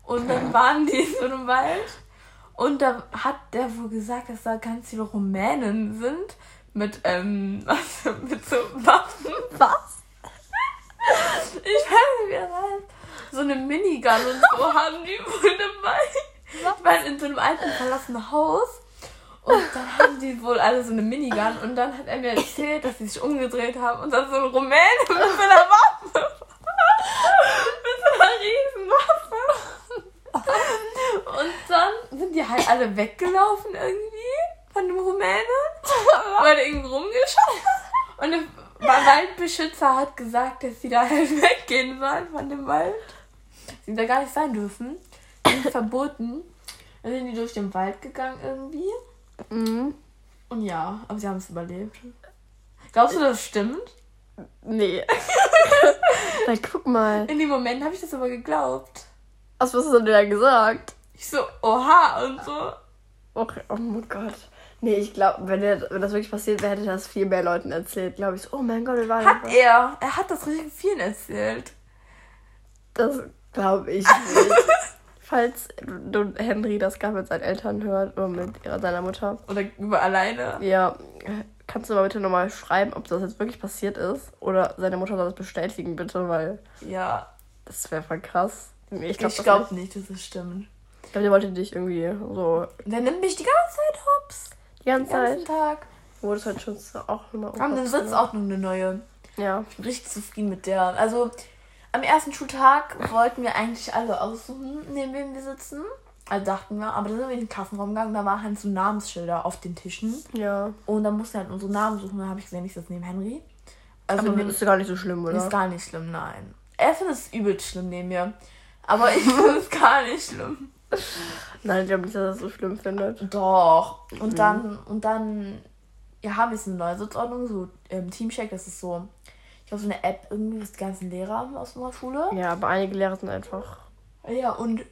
Und dann waren die in so einem Wald. Und da hat der wohl gesagt, dass da ganz viele Rumänen sind. Mit, ähm, also *laughs* mit so Waffen. Was? Ich weiß nicht, wie. So eine Minigun und so *laughs* haben die wohl dabei. Die waren in so einem alten verlassenen Haus. Und dann haben die wohl alle so eine Minigun. Und dann hat er mir erzählt, dass sie sich umgedreht haben. Und dann so ein Rumäne mit so einer Waffe. mit so einer Riesenwaffe. Und dann sind die halt alle weggelaufen irgendwie von dem Rumänen. Weil der irgendwie rumgeschaut hat. Und der Waldbeschützer hat gesagt, dass sie da halt *laughs* weggehen sollen von dem Wald. Sie da gar nicht sein dürfen. Die sind verboten. Dann sind die durch den Wald gegangen irgendwie. Mhm. Und ja, aber sie haben es überlebt. Glaubst du, das stimmt? Nee. *laughs* Na, guck mal. In dem Moment habe ich das aber geglaubt. Was hast du denn da gesagt? Ich so, oha und so. Okay. Oh mein Gott. Nee, ich glaube, wenn, der- wenn das wirklich passiert wäre, hätte er das viel mehr Leuten erzählt. Glaube ich so, oh mein Gott, wir waren Hat da. er. Er hat das richtig vielen erzählt. Das glaube ich nicht. *laughs* Falls du Henry das gerade mit seinen Eltern hört oder mit ihrer, seiner Mutter. Oder über alleine. Ja, kannst du mal bitte nochmal schreiben, ob das jetzt wirklich passiert ist. Oder seine Mutter soll das bestätigen, bitte, weil Ja. das wäre voll krass. Nee, Ich glaub glaube glaub nicht. nicht, dass es stimmt. Ich glaube, der wollte dich irgendwie so Der nimmt mich die ganze Zeit hops. Die ganze Den ganzen Zeit. Tag. Wurde es halt schon auch nochmal Aber dann sitzt auch noch eine neue. Ja. Ich bin richtig zufrieden mit der. Also am ersten Schultag wollten wir eigentlich alle aussuchen, neben wem wir sitzen. Also dachten wir, aber dann sind wir in den Klassenraum gegangen, da waren halt so Namensschilder auf den Tischen. Ja. Und dann mussten wir halt unsere Namen suchen. Dann habe ich gesehen, ich sitze neben Henry. Also Aber ist gar nicht so schlimm, oder? ist gar nicht schlimm, nein. Er findet es übelst schlimm neben mir. Aber ich *laughs* finde es gar nicht schlimm. *laughs* Nein, ich glaube nicht, dass er das so schlimm findet. Doch. Und dann, und dann, ja, haben wir jetzt eine neue Sitzordnung, so ähm, Teamcheck, das ist so, ich glaube, so eine App irgendwie, was die ganzen Lehrer haben aus unserer Schule. Ja, aber einige Lehrer sind einfach Ja, und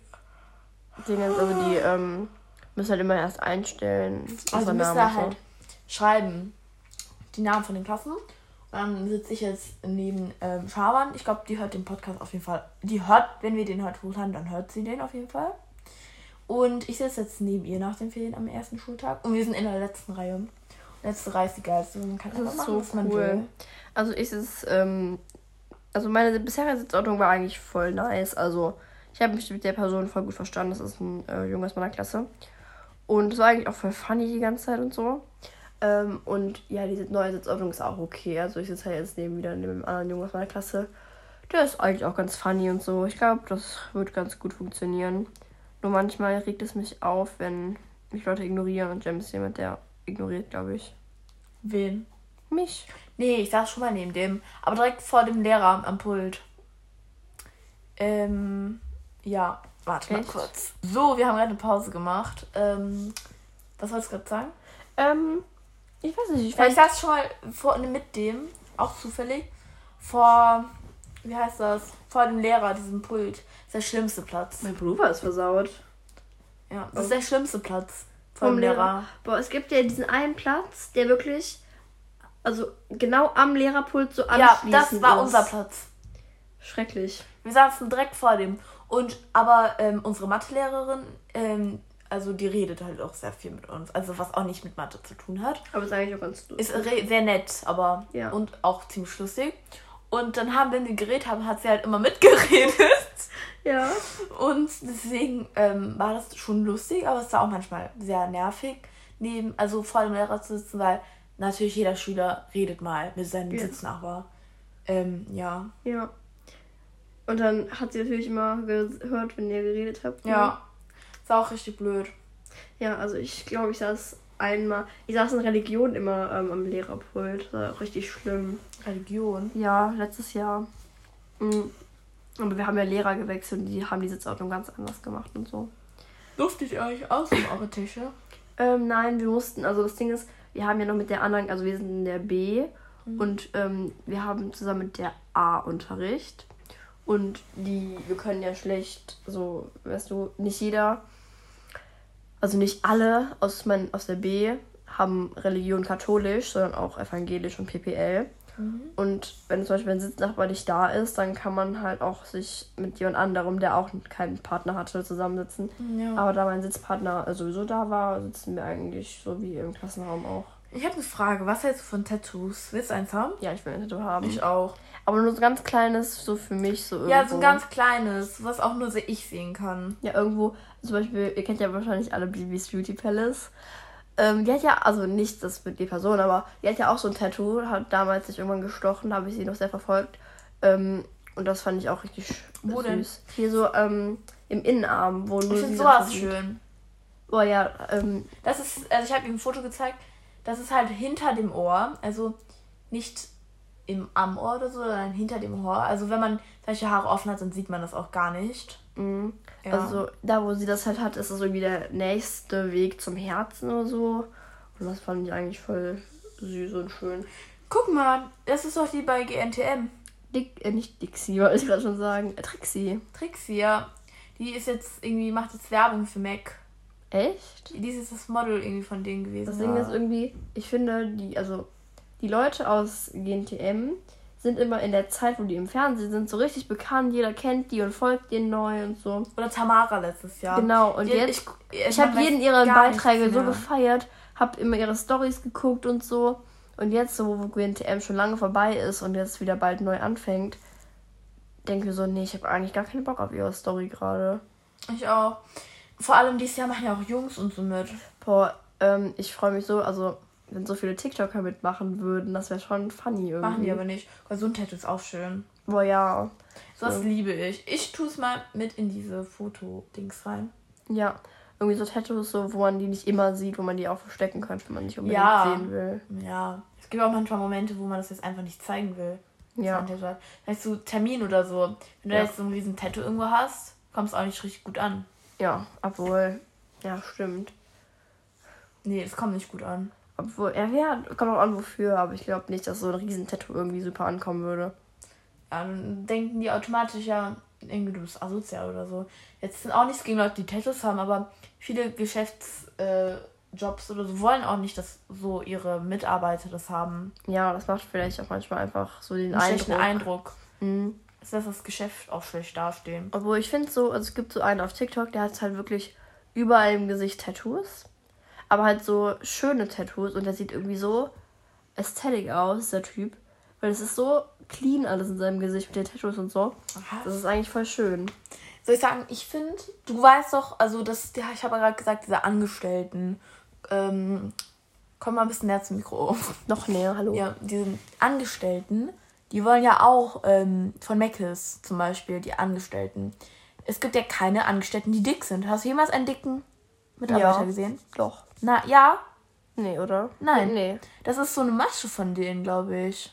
Dinge, also die ähm, müssen halt immer erst einstellen. also müsst Namen ihr und so. halt schreiben die Namen von den Klassen. Und dann sitze ich jetzt neben ähm, Schaban. Ich glaube, die hört den Podcast auf jeden Fall. Die hört, wenn wir den heute hochladen, dann hört sie den auf jeden Fall. Und ich sitze jetzt neben ihr nach den Ferien am ersten Schultag. Und wir sind in der letzten Reihe. Und letzte Reihe ist die geilste. Man kann Das einfach machen, so was man cool. will. Also ich ist, ähm, also meine bisherige Sitzordnung war eigentlich voll nice. Also ich habe mich mit der Person voll gut verstanden. Das ist ein äh, Junge aus meiner Klasse. Und es war eigentlich auch voll funny die ganze Zeit und so. Ähm, und ja, diese neue Sitzordnung ist auch okay. Also ich sitze halt jetzt neben wieder neben einem anderen Jungen aus meiner Klasse. Der ist eigentlich auch ganz funny und so. Ich glaube, das wird ganz gut funktionieren. Nur manchmal regt es mich auf, wenn mich Leute ignorieren und James jemand, der ignoriert, glaube ich. Wen? Mich. Nee, ich saß schon mal neben dem. Aber direkt vor dem Lehrer am Pult. Ähm, ja, warte mal Echt? kurz. So, wir haben gerade eine Pause gemacht. Ähm, was wolltest du gerade sagen? Ähm, ich weiß nicht, ich Ja, ich saß schon mal vor, mit dem, auch zufällig, vor, wie heißt das? Vor dem Lehrer, diesem Pult. Das ist der schlimmste Platz. Mein Pullover ist versaut. Ja, das ist der schlimmste Platz vom, vom Lehrer. Lehrer. Boah, es gibt ja diesen einen Platz, der wirklich, also genau am Lehrerpult so anschließend Ja, das war ist. unser Platz. Schrecklich. Wir saßen direkt vor dem. Und aber ähm, unsere Mathelehrerin, ähm, also die redet halt auch sehr viel mit uns. Also was auch nicht mit Mathe zu tun hat. Aber ist eigentlich auch ganz lustig. Ist sehr nett, aber ja. und auch ziemlich lustig. Und dann haben, wenn wir geredet haben, hat sie halt immer mitgeredet. *laughs* Ja. Und deswegen ähm, war das schon lustig, aber es war auch manchmal sehr nervig, neben, also vor dem Lehrer zu sitzen, weil natürlich jeder Schüler redet mal mit seinem ja. Sitznachbar. Ähm, ja. Ja. Und dann hat sie natürlich immer gehört, wenn ihr geredet habt. Ne? Ja. Ist auch richtig blöd. Ja, also ich glaube, ich saß einmal. Ich saß in Religion immer ähm, am Lehrerpult. Das war richtig schlimm. Religion? Ja, letztes Jahr. Mhm. Aber wir haben ja Lehrer gewechselt und die haben die Sitzordnung ganz anders gemacht und so. Durfte ich euch aus um eure Tische? Ähm, nein, wir mussten, also das Ding ist, wir haben ja noch mit der anderen, also wir sind in der B mhm. und ähm, wir haben zusammen mit der A Unterricht. Und die, wir können ja schlecht, so, weißt du, nicht jeder, also nicht alle aus, mein, aus der B haben Religion katholisch, sondern auch evangelisch und PPL. Mhm. Und wenn zum Beispiel ein Sitznachbar nicht da ist, dann kann man halt auch sich mit jemand anderem, der auch keinen Partner hatte, zusammensitzen. Ja. Aber da mein Sitzpartner sowieso da war, sitzen wir eigentlich so wie im Klassenraum auch. Ich habe eine Frage. Was hältst du von Tattoos? Willst du eins haben? Ja, ich will ein Tattoo haben. Ich auch. Aber nur so ganz kleines, so für mich so irgendwo. Ja, so ein ganz kleines, was auch nur so ich sehen kann. Ja, irgendwo. Zum Beispiel, ihr kennt ja wahrscheinlich alle Bibis Beauty Palace. Ähm, die hat ja, also nicht das mit die Person, aber die hat ja auch so ein Tattoo, hat damals sich irgendwann gestochen, da habe ich sie noch sehr verfolgt. Ähm, und das fand ich auch richtig wo süß. Denn? Hier so ähm, im Innenarm, wo nur. Ich finde sowas schön. Boah, ja, ähm. Das ist, also ich habe ihm ein Foto gezeigt, das ist halt hinter dem Ohr, also nicht im am Ohr oder so, sondern hinter dem Ohr. Also wenn man solche Haare offen hat, dann sieht man das auch gar nicht. Mhm. Ja. Also da, wo sie das halt hat, ist das irgendwie der nächste Weg zum Herzen oder so. Und das fand ich eigentlich voll süß und schön. Guck mal, das ist doch die bei GNTM. Dick, äh, nicht Dixie, wollte ich gerade schon sagen. Äh, Trixie. Trixie, ja. Die ist jetzt irgendwie, macht jetzt Werbung für Mac. Echt? Die ist das Model irgendwie von denen gewesen. Das Ding ist irgendwie, ich finde, die, also die Leute aus GNTM sind immer in der Zeit, wo die im Fernsehen sind, so richtig bekannt. Jeder kennt die und folgt denen neu und so. Oder Tamara letztes Jahr. Genau, und die, jetzt, ich, ich, ich habe jeden ihrer Beiträge so gefeiert, habe immer ihre Stories geguckt und so. Und jetzt, so wo GNTM schon lange vorbei ist und jetzt wieder bald neu anfängt, denke ich so, nee, ich habe eigentlich gar keinen Bock auf ihre Story gerade. Ich auch. Vor allem dieses Jahr machen ja auch Jungs und so mit. Boah, ähm, ich freue mich so, also wenn so viele TikToker mitmachen würden, das wäre schon funny irgendwie. Machen die aber nicht. Gesundheit ist auch schön. Boah, ja. So was liebe ich. Ich tue es mal mit in diese Fotodings rein. Ja. Irgendwie so Tattoos, so, wo man die nicht immer sieht, wo man die auch verstecken könnte, wenn man nicht unbedingt ja. sehen will. Ja. Es gibt auch manchmal Momente, wo man das jetzt einfach nicht zeigen will. Ja. Weißt du, Termin oder so. Wenn du ja. jetzt so ein riesen Tattoo irgendwo hast, kommt es auch nicht richtig gut an. Ja, obwohl. Ja, stimmt. Nee, es kommt nicht gut an. Obwohl, er ja, kommt auch an, wofür, aber ich glaube nicht, dass so ein riesen Tattoo irgendwie super ankommen würde. Ja, dann denken die automatisch ja, irgendwie du bist asozial oder so. Jetzt sind auch nichts gegen Leute, die Tattoos haben, aber viele Geschäftsjobs äh, oder so wollen auch nicht, dass so ihre Mitarbeiter das haben. Ja, das macht vielleicht auch manchmal einfach so den Einen Eindruck. Eindruck. Mhm. Das lässt das Geschäft auch schlecht dastehen. Obwohl ich finde so, also es gibt so einen auf TikTok, der hat halt wirklich überall im Gesicht Tattoos aber halt so schöne Tattoos und der sieht irgendwie so ästhetisch aus, der Typ. Weil es ist so clean alles in seinem Gesicht mit den Tattoos und so. Aha. Das ist eigentlich voll schön. Soll ich sagen, ich finde, du weißt doch, also das, ja, ich habe ja gerade gesagt, diese Angestellten, ähm, komm mal ein bisschen näher zum Mikro. Noch näher, hallo. Ja, diese Angestellten, die wollen ja auch ähm, von Meckes zum Beispiel, die Angestellten. Es gibt ja keine Angestellten, die dick sind. Hast du jemals einen dicken Mitarbeiter ja, gesehen? Doch. Na, ja. Nee, oder? Nein. Nee. Das ist so eine Masche von denen, glaube ich.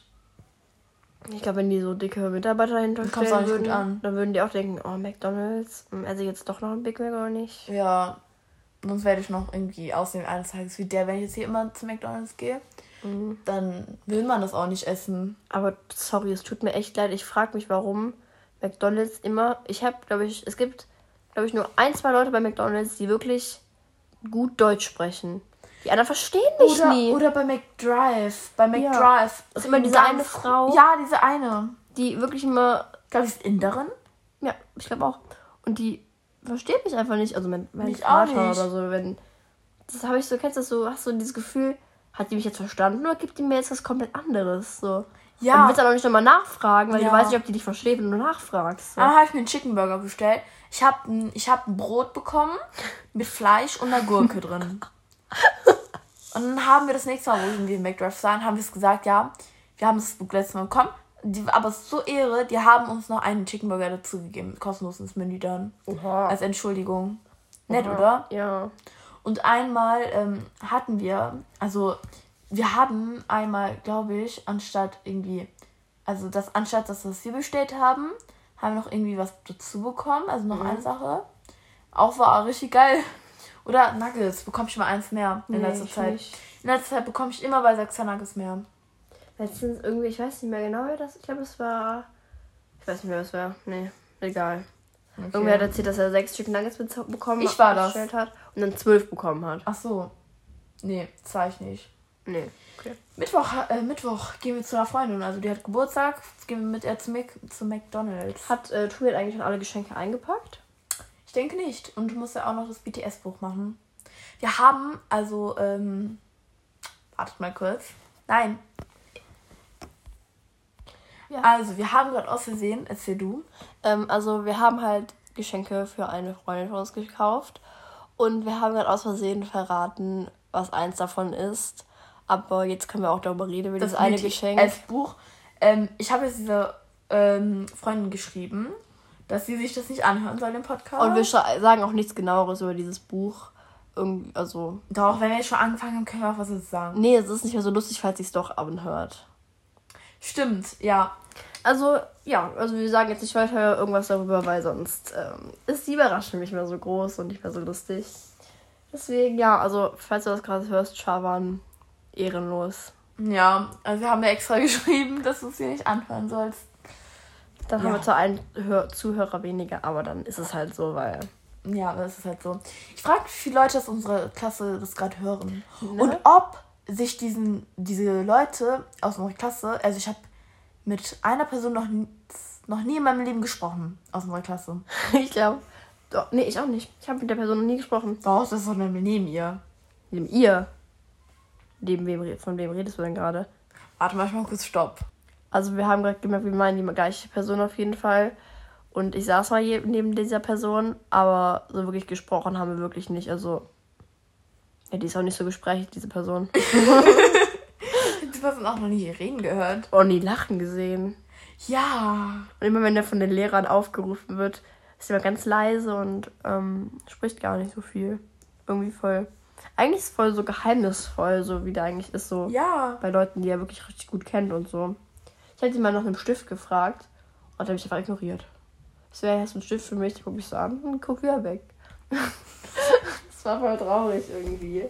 Ich glaube, wenn die so dicke Mitarbeiter hinterstellen würden, an. dann würden die auch denken, oh, McDonalds, ich jetzt doch noch ein Big Mac oder nicht? Ja, sonst werde ich noch irgendwie aussehen eines Tages wie der, wenn ich jetzt hier immer zu McDonalds gehe. Mhm. Dann will man das auch nicht essen. Aber sorry, es tut mir echt leid. Ich frage mich, warum McDonalds immer. Ich habe, glaube ich, es gibt glaube ich, nur ein, zwei Leute bei McDonalds, die wirklich gut Deutsch sprechen. Die anderen verstehen mich Oder, nie. oder bei McDrive. Bei McDrive. Das ist immer diese eine Frau. Ja, diese eine. Die wirklich immer. Glaube ich, ist Inderin. Ja, ich glaube auch. Und die versteht mich einfach nicht. Also mein, mein Vater oder so, wenn. Das habe ich so, kennst du das so, hast du dieses Gefühl, hat die mich jetzt verstanden oder gibt die mir jetzt was komplett anderes? So. Ja. Und du willst dann auch nicht nochmal nachfragen, weil Ja. du weißt nicht, ob die dich versteht, wenn du nachfragst. So. Dann habe ich mir einen Chicken Burger bestellt. Ich habe ein, ich hab ein Brot bekommen mit Fleisch und einer Gurke *laughs* drin. Und dann haben wir das nächste Mal, wo wir in McDrive waren, haben wir es gesagt, ja, wir haben das letztes Mal bekommen. Die, aber es ist so Ehre, die haben uns noch einen Chicken Burger dazu gegeben, kostenlos ins Menü dann. Oha. Als Entschuldigung. Nett, Oha. oder? Ja. Und einmal ähm, hatten wir, also wir haben einmal, glaube ich, anstatt irgendwie, also das anstatt das, was wir bestellt haben, haben wir noch irgendwie was dazu bekommen, also noch eine Sache. Auch war richtig geil. Oder Nuggets, bekomme ich mal eins mehr in Nee, letzter Zeit. nicht. In letzter Zeit bekomme ich immer bei Sechser Nuggets mehr. Letztens irgendwie, ich weiß nicht mehr genau, wer das. Ich glaube, es war. Ich weiß nicht mehr, was es war. Nee, egal. Irgendwer hat erzählt, dass er sechs Chicken Nuggets bekommen Ich war das. bestellt hat und dann zwölf bekommen hat. Ach so. Nee, zeig ich nicht. Nee, okay. Mittwoch, äh, Mittwoch gehen wir zu einer Freundin, also die hat Geburtstag, jetzt gehen wir mit ihr zu, Mac zu McDonalds. Hat äh, hat eigentlich schon alle Geschenke eingepackt? Ich denke nicht. Und du musst ja auch noch das BTS-Buch machen. Wir haben, also, ähm, wartet mal kurz. Nein. Ja. Also, wir haben gerade aus Versehen, erzähl du. Ähm, also, wir haben halt Geschenke für eine Freundin von uns gekauft. Und wir haben gerade aus Versehen verraten, was eins davon ist. Aber jetzt können wir auch darüber reden, über das, eine Geschenk. Als Buch. Ähm, ich habe jetzt dieser ähm, Freundin geschrieben, dass sie sich das nicht anhören soll im Podcast. Und wir sagen auch nichts genaueres über dieses Buch. Irgendwie, also. Doch, wenn wir jetzt schon angefangen haben, können wir auch was dazu sagen. Nee, es ist nicht mehr so lustig, falls sie es doch anhört. Stimmt, ja. Also, ja, also wir sagen jetzt nicht weiter irgendwas darüber, weil sonst ähm, ist die Überraschung nicht mehr so groß und nicht mehr so lustig. Deswegen, ja, also, falls du das gerade hörst, Schawan, ehrenlos. Ja, also wir haben ja extra *laughs* geschrieben, dass du es dir nicht anhören sollst. Dann Ja. haben wir zwar einen Hör Zuhörer weniger, aber dann ist es halt so, weil. Ja, aber es ist halt so. Ich frage, wie viele Leute aus unserer Klasse das gerade hören. Ne? Und ob sich diesen, diese Leute aus unserer Klasse, also ich habe mit einer Person noch, nie- noch nie in meinem Leben gesprochen aus unserer Klasse. *laughs* ich glaube. Doch, nee, ich auch nicht. Ich habe mit der Person noch nie gesprochen. Doch, das ist doch neben ihr. Neben ihr. Neben wem, von wem redest du denn gerade? Warte mal, ich mach kurz Stopp. Also wir haben gerade gemerkt, wir meinen die gleiche Person auf jeden Fall. Und ich saß mal neben dieser Person, aber so wirklich gesprochen haben wir wirklich nicht. Also, ja, die ist auch nicht so gesprächig, diese Person. *laughs* Person auch noch nie reden gehört. Und nie lachen gesehen. Ja. Und immer wenn der von den Lehrern aufgerufen wird, ist er immer ganz leise und ähm, spricht gar nicht so viel. Irgendwie voll. Eigentlich ist es voll so geheimnisvoll, so wie der eigentlich ist, so Ja. bei Leuten, die er wirklich richtig gut kennt und so. Ich hätte ihn mal nach einem Stift gefragt und er hat mich einfach ignoriert. Das wäre jetzt ein Stift für mich, guck ich so an und guck wieder weg. *laughs* das war voll traurig irgendwie.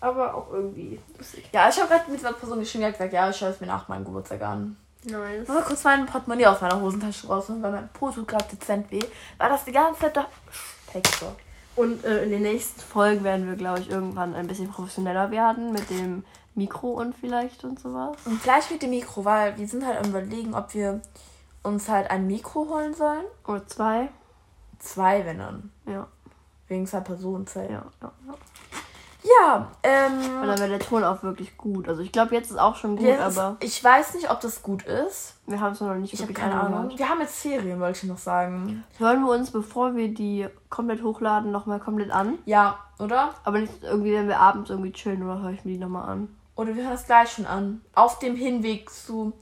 Aber auch irgendwie lustig. Ja, ich habe gerade mit dieser Person geschrieben, die hat gesagt, ja, ich schaue es mir nach meinem Geburtstag an. Nice. Mal kurz mein Portemonnaie aus meiner Hosentasche raus, weil mein Po tut gerade dezent weh. War das die ganze Zeit da so. Und äh, in den nächsten Folgen werden wir, glaube ich, irgendwann ein bisschen professioneller werden mit dem Mikro und vielleicht und sowas. Und gleich mit dem Mikro, weil wir sind halt am überlegen, ob wir uns halt ein Mikro holen sollen. Oder zwei. Zwei, wenn dann. Ja, Wegen zwei Personen ja, ja. ja. Ja, Und ähm. dann wäre der Ton auch wirklich gut. Also ich glaube, jetzt ist auch schon gut, jetzt- aber ich weiß nicht, ob das gut ist. wir haben es noch nicht Ich habe keine Ahnung. angehört. Wir haben jetzt Ferien, wollte ich noch sagen. Hören wir uns, bevor wir die komplett hochladen, nochmal komplett an. Ja, oder? Aber nicht irgendwie, wenn wir abends irgendwie chillen oder höre ich mir die nochmal an. Oder wir hören es gleich schon an. Auf dem Hinweg zu.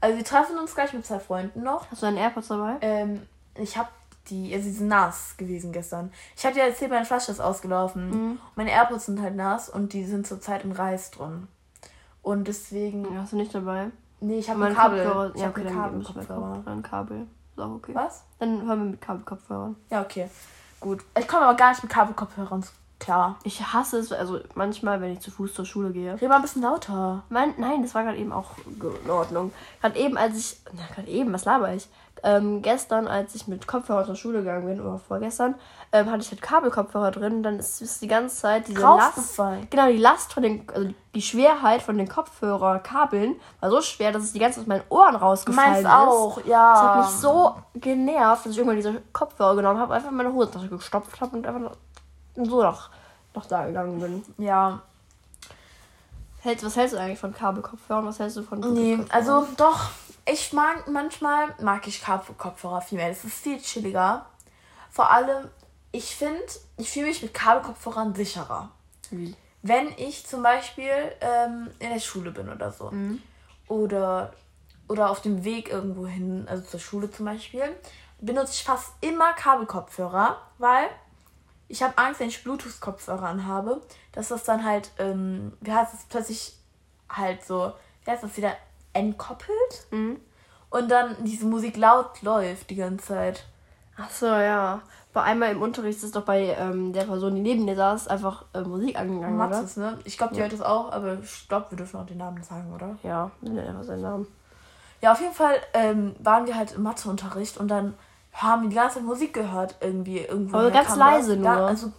Also wir treffen uns gleich mit zwei Freunden noch. Hast du einen AirPods dabei? Ähm, ich habe die, also sie sind nass gewesen gestern. Ich hatte ja erzählt, meine Flasche ist ausgelaufen. Mhm. Meine AirPods sind halt nass und die sind zurzeit im Reis drin. Und deswegen. Ja, hast du nicht dabei? Nee, ich habe ein Kabel. Kopfhörer. Ich Ja, habe okay, ein dann müssen wir Kabelkopfhörer. Kopf- Ein Kabel. Ist auch okay. Was? Dann hören wir mit Kabelkopfhörern. Ja, okay. Gut. Ich komme aber gar nicht mit Kabelkopfhörern klar. Ich hasse es, also manchmal, wenn ich zu Fuß zur Schule gehe. Red mal ein bisschen lauter. Mein, nein, das war gerade eben auch in Ordnung. Gerade eben, als ich. Na, gerade eben, was laber ich? Ähm, gestern, als ich mit Kopfhörer zur Schule gegangen bin, oder vorgestern, ähm, hatte ich halt Kabelkopfhörer drin. Dann ist es die ganze Zeit diese Last. Genau, die Last von den, also die Schwerheit von den Kopfhörerkabeln war so schwer, dass es die ganze Zeit aus meinen Ohren rausgefallen Meins ist. auch, ja. Das hat mich so genervt, dass ich irgendwann diese Kopfhörer genommen habe, einfach in meine Hosentasche gestopft habe und einfach noch, so noch, noch da gegangen bin. Ja. Hältst, was hältst du eigentlich von Kabelkopfhörern? Was hältst du von Nee, also doch, ich mag manchmal mag ich Kap- Kopfhörer viel mehr. Das ist viel chilliger. Vor allem, ich finde, ich fühle mich mit Kabelkopfhörern sicherer. Wie? Wenn ich zum Beispiel ähm, in der Schule bin oder so. Oder, oder auf dem Weg irgendwo hin, also zur Schule zum Beispiel, benutze ich fast immer Kabelkopfhörer, weil ich habe Angst, wenn ich Bluetooth-Kopfhörer anhabe, dass das dann halt, ähm, wie heißt es, plötzlich halt so, wie heißt das wieder, entkoppelt und dann diese Musik laut läuft die ganze Zeit. Ach so, ja. Bei einmal im Unterricht ist doch bei ähm, der Person, die neben dir saß, einfach äh, Musik angegangen, oder? Matzes, ne? Ich glaube, die hört das auch, aber ich glaube, wir dürfen auch den Namen sagen, oder? Ja, nenn einfach seinen Namen. Ja, auf jeden Fall ähm, waren wir halt im Matheunterricht und dann haben wir die ganze Zeit Musik gehört irgendwie irgendwo. Aber ganz leise nur. Ja, also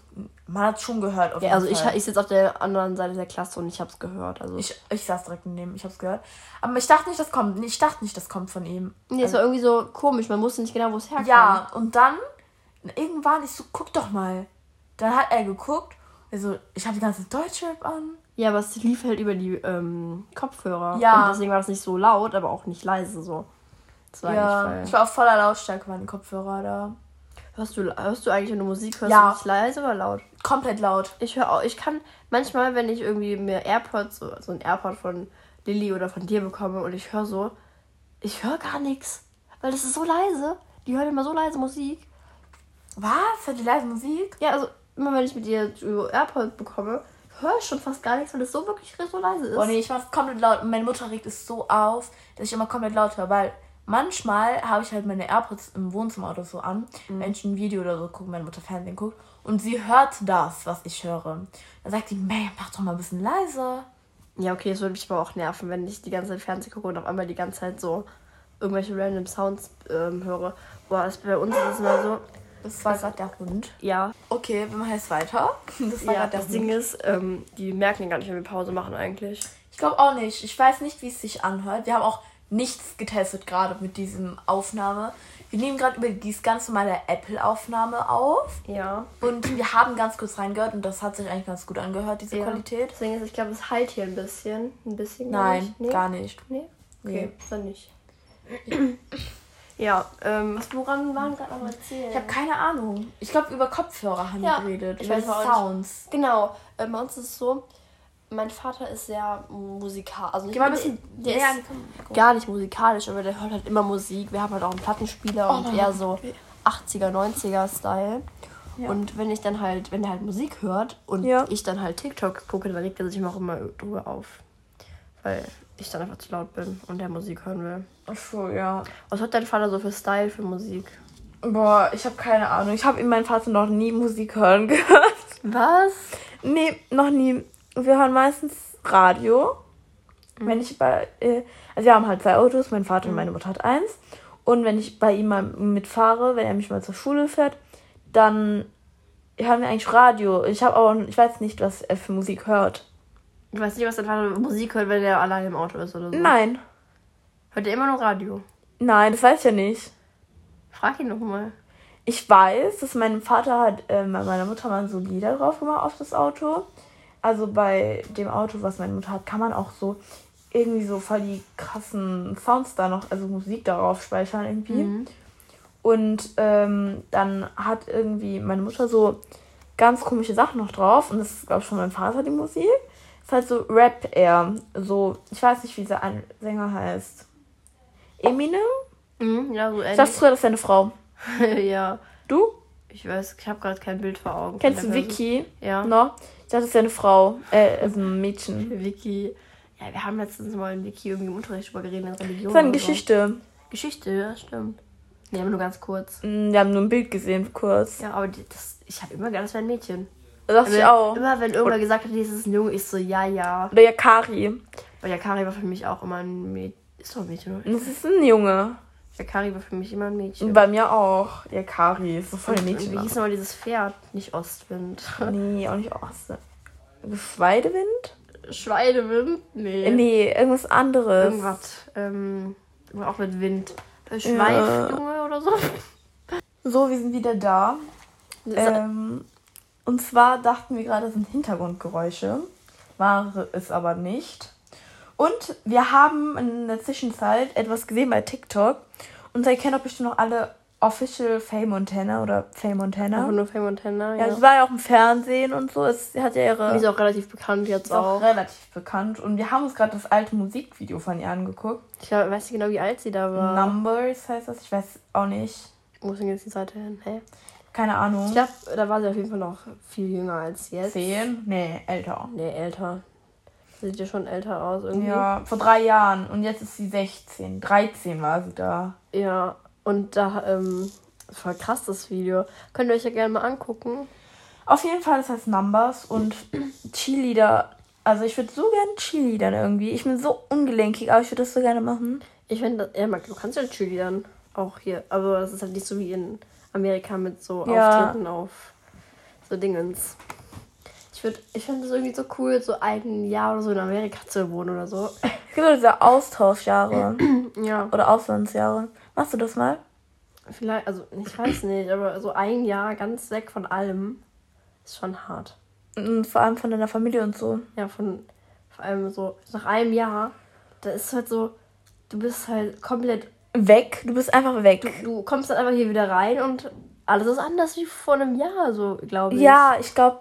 man hat schon gehört. Auf Ja, also ich, Fall. ich sitze auf der anderen Seite der Klasse und ich hab's gehört. Also ich, ich saß direkt neben, ich hab's gehört. Aber ich dachte nicht, das kommt. Ich dachte nicht, das kommt von ihm. nee, es war irgendwie so komisch. Man wusste nicht genau, wo es herkam. Ja, und dann irgendwann ich so, guck doch mal. Dann hat er geguckt. Also, ich habe die ganze Deutschrap an. Ja, aber es lief halt über die ähm, Kopfhörer. Ja. Und deswegen war das nicht so laut, aber auch nicht leise so. Ja, ich war auf voller Lautstärke meine Kopfhörer da. Hörst du, hörst du eigentlich, wenn du Musik hörst, Ja. du dich leise oder laut? Komplett laut. Ich höre auch, ich kann manchmal, wenn ich irgendwie mir AirPods, so, so ein AirPod von Lilly oder von dir bekomme und ich höre so, ich höre gar nichts. Weil das ist so leise. Die hören immer so leise Musik. Was? Hat die leise Musik? Ja, also immer wenn ich mit dir AirPods bekomme, höre ich schon fast gar nichts, weil es so wirklich so leise ist. Oh nee, ich mach's komplett laut. Und meine Mutter regt es so auf, dass ich immer komplett laut höre, weil manchmal habe ich halt meine AirPods im Wohnzimmer oder so an, wenn ich ein Video oder so gucke, meine Mutter Fernsehen guckt. Und sie hört das, was ich höre. Dann sagt die, May, mach doch mal ein bisschen leiser. Ja, okay, es würde mich aber auch nerven, wenn ich die ganze Zeit Fernsehen gucke und auf einmal die ganze Zeit so irgendwelche random Sounds ähm, höre. Boah, es, bei uns ist es immer so, Das war gerade der Hund. ja, Okay, wir machen jetzt weiter. *laughs* Das war ja gerade der das Hund. Ding ist, ähm, die merken gar nicht, wenn wir Pause machen eigentlich. Ich glaube auch nicht. Ich weiß nicht, wie es sich anhört. Wir haben auch nichts getestet gerade mit diesem Aufnahme. Wir nehmen gerade über dieses ganz normale Apple-Aufnahme auf. Ja. Und wir haben ganz kurz reingehört und das hat sich eigentlich ganz gut angehört, diese ja. Qualität. Deswegen ist, ich glaube, es halt hier ein bisschen. Ein bisschen. Nein, nee? gar nicht. Nee? Okay, Nee. dann nicht. ja, ähm, was, woran waren gerade am erzählen? Ich habe keine Ahnung. Ich glaube, über Kopfhörer haben Ja, wir geredet. ich über weiß. Sounds. Genau, äh, bei uns ist es so, mein Vater ist sehr musikalisch. Also Geh mal ein ich- bisschen der an ist gar nicht musikalisch, aber der hört halt immer Musik. Wir haben halt auch einen Plattenspieler Oh und eher so okay. 80er, 90er Style. Ja. Und wenn ich dann halt, wenn er halt Musik hört und Ja. ich dann halt TikTok gucke, dann regt er sich auch immer drüber auf. Weil ich dann einfach zu laut bin und der Musik hören will. Ach so, ja. Was hat dein Vater so für Style für Musik? Boah, ich habe keine Ahnung. Ich habe in meinem Vater noch nie Musik hören *laughs* gehört. Was? Nee, noch nie. Wir hören meistens Radio. Wenn ich bei. Äh, also, wir haben halt zwei Autos, mein Vater und meine Mutter hat eins. Und wenn ich bei ihm mal mitfahre, wenn er mich mal zur Schule fährt, dann hören wir eigentlich Radio. Ich habe auch. Ich weiß nicht, was er für Musik hört. Ich weiß nicht, was dein Vater für Musik hört, wenn er allein im Auto ist oder so. Nein. Hört er immer nur Radio? Nein, das weiß ich ja nicht. Frag ihn doch mal. Ich weiß, dass mein Vater hat äh, bei meiner Mutter mal so Lieder drauf gemacht auf das Auto. Also bei dem Auto, was meine Mutter hat, kann man auch so irgendwie so voll die krassen Sounds da noch, also Musik darauf speichern irgendwie. Und ähm, dann hat irgendwie meine Mutter so ganz komische Sachen noch drauf. Und das ist, glaube ich, von meinem Vater die Musik. Ist halt so Rap eher. So, ich weiß nicht, wie dieser Sänger heißt. Eminem? Mhm, ja, so Ich ähnlich. dachte früher, das ist deine Frau. *laughs* ja. Du? Ich weiß, ich habe gerade kein Bild vor Augen. Kennst du. Vicky? Ja. No? Ich dachte, das ist eine Frau. Äh, also ein Mädchen. *laughs* Vicky. Ja, wir haben letztens mal in Vicky irgendwie im Unterricht drüber geredet, in Religion. Das war eine oder so. Geschichte. Geschichte, ja, stimmt. Nee, aber nur ganz kurz. Mm, Wir haben nur ein Bild gesehen, kurz. Ja, aber die, das, ich habe immer gedacht, das wäre ein Mädchen. Das dachte ich auch. Immer wenn irgendwer gesagt hat, dies ist ein Junge, ich so, ja, ja. Oder Yakari. Weil ja, Kari war für mich auch immer ein Mädchen. Ist doch ein Mädchen, oder? Das ist ein Junge. Yakari war für mich immer ein Mädchen. Bei mir auch. Yakari ist so voll ein Mädchen. Wie hieß nochmal dieses Pferd? Nicht Ostwind. *laughs* Nee, auch nicht Ost. Schweidewind? Schweidewind? Nee. Nee, irgendwas anderes. Irgendwas. Ähm, auch mit Wind. Äh, Schweifjunge oder so. So, wir sind wieder da. Ähm, und zwar dachten wir gerade, das sind Hintergrundgeräusche. War es aber nicht. Und wir haben in der Zwischenzeit etwas gesehen bei TikTok. Und ihr kennt doch bestimmt noch alle Official Faye Montana oder Faye Montana. Einfach nur Faye Montana. Ja, Ja. sie war ja auch im Fernsehen und so. Es hat ja ihre. Die ist auch relativ bekannt jetzt ist auch auch. relativ bekannt. Und wir haben uns gerade das alte Musikvideo von ihr angeguckt. Ich glaub, weiß nicht genau, wie alt sie da war. Numbers heißt das. Ich weiß auch nicht. Wo ist denn jetzt die Seite hin? Hä? Keine Ahnung. Ich glaube, da war sie auf jeden Fall noch viel jünger als jetzt. Zehn? Nee, älter. Nee, älter. Sieht ja schon älter aus irgendwie. Ja, vor drei Jahren. Und jetzt ist sie 16. 13 war sie da. Ja, und da, ähm, voll krass das Video. Könnt ihr euch ja gerne mal angucken. Auf jeden Fall, das heißt Numbers und Cheerleader. Also ich würde so gerne Cheerleadern irgendwie. Ich bin so ungelenkig, aber ich würde das so gerne machen. Ich finde, ja, du kannst ja Cheerleadern auch hier. Aber das ist halt nicht so wie in Amerika mit so Ja. Auftritten auf so Dingens. Ich, würd- ich finde es irgendwie so cool, so ein Jahr oder so in Amerika zu wohnen oder so. Auch diese Austauschjahre *clears throat* Ja, oder Auslandsjahre. Machst du das mal? vielleicht, also ich weiß nicht, aber so ein Jahr ganz weg von allem ist schon hart. Und vor allem von deiner Familie und so. Ja, von vor allem so nach einem Jahr, da ist halt so, du bist halt komplett, Weg? Du bist einfach weg. du kommst dann einfach hier wieder rein und alles ist anders wie vor einem Jahr, so glaube ich. ja, ich glaube,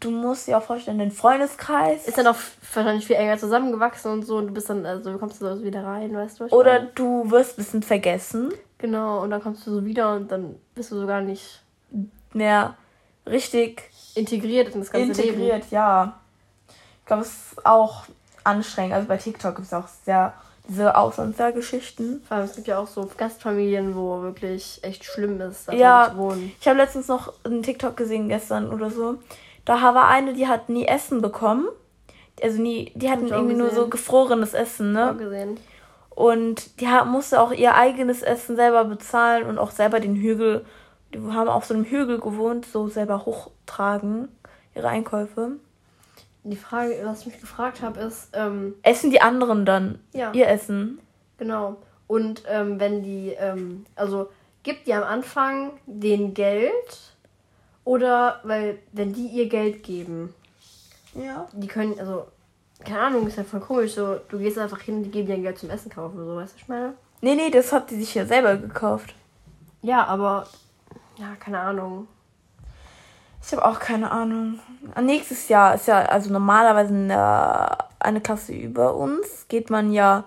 du musst dir auch vorstellen, den Freundeskreis. Ist dann auch wahrscheinlich viel enger zusammengewachsen und so und du bist dann, also du kommst so wieder rein, weißt du? was Oder meine? du wirst ein bisschen vergessen. Genau, und dann kommst du so wieder und dann bist du so gar nicht Mehr richtig integriert in das ganze Leben. integriert, ja. Ich glaube, es ist auch anstrengend. Also bei TikTok gibt es auch sehr diese Auslandsgeschichten. Vor allem, es gibt ja auch so Gastfamilien, wo wirklich echt schlimm ist, da Ja. zu wohnen. Ich habe letztens noch einen TikTok gesehen, gestern oder so. Da war eine, die hat nie Essen bekommen. Also nie, die hatten auch irgendwie nur so gesehen. gefrorenes Essen, ne? gesehen. Und die musste auch ihr eigenes Essen selber bezahlen und auch selber den Hügel. Die haben auf so einem Hügel gewohnt, so selber hochtragen, ihre Einkäufe. Die Frage, was ich mich gefragt habe, ist, ähm, Essen die anderen dann ja, ihr Essen? genau. Und ähm, wenn die, ähm, also gibt die am Anfang den Geld oder, weil, wenn die ihr Geld geben, Ja. die können, also, keine Ahnung, ist ja voll komisch, so, du gehst einfach hin, die geben dir ein Geld zum Essen kaufen, so, weißt du, ich meine? Nee, nee, das hat die sich ja selber gekauft. Ja, aber, ja, keine Ahnung. Ich habe auch keine Ahnung. Nächstes Jahr ist ja, also normalerweise der, eine Klasse über uns, geht man ja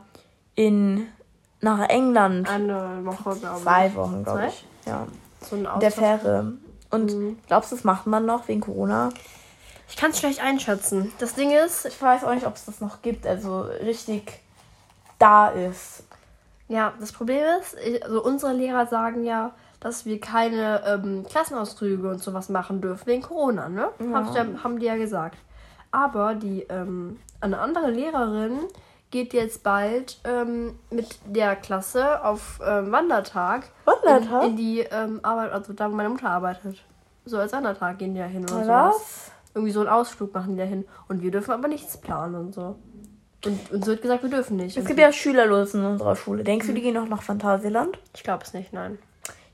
in nach England. Eine Woche, glaube ich. Zwei Wochen, glaube ich. Ja. So ein In der. Fähre. Und Mhm. glaubst du, das macht man noch wegen Corona? Ich kann es schlecht einschätzen. Das Ding ist, Ich weiß auch nicht, ob es das noch gibt, also richtig da ist. ja, das Problem ist, also unsere Lehrer sagen ja, dass wir keine ähm, Klassenausflüge und sowas machen dürfen wegen Corona, ne? Haben, ja, haben die ja gesagt. Aber die, ähm, eine andere Lehrerin geht jetzt bald ähm, mit der Klasse auf ähm, Wandertag. Wandertag? In, in die ähm, Arbeit, also da, wo meine Mutter arbeitet. So als Wandertag gehen die ja hin oder. Was? Irgendwie so einen Ausflug machen die da hin. Und wir dürfen aber nichts planen und so. Und uns wird gesagt, wir dürfen nicht. Es gibt ja Schülerlos in unserer Schule. Denkst du, die gehen noch nach Phantasialand? Ich glaube es nicht, nein.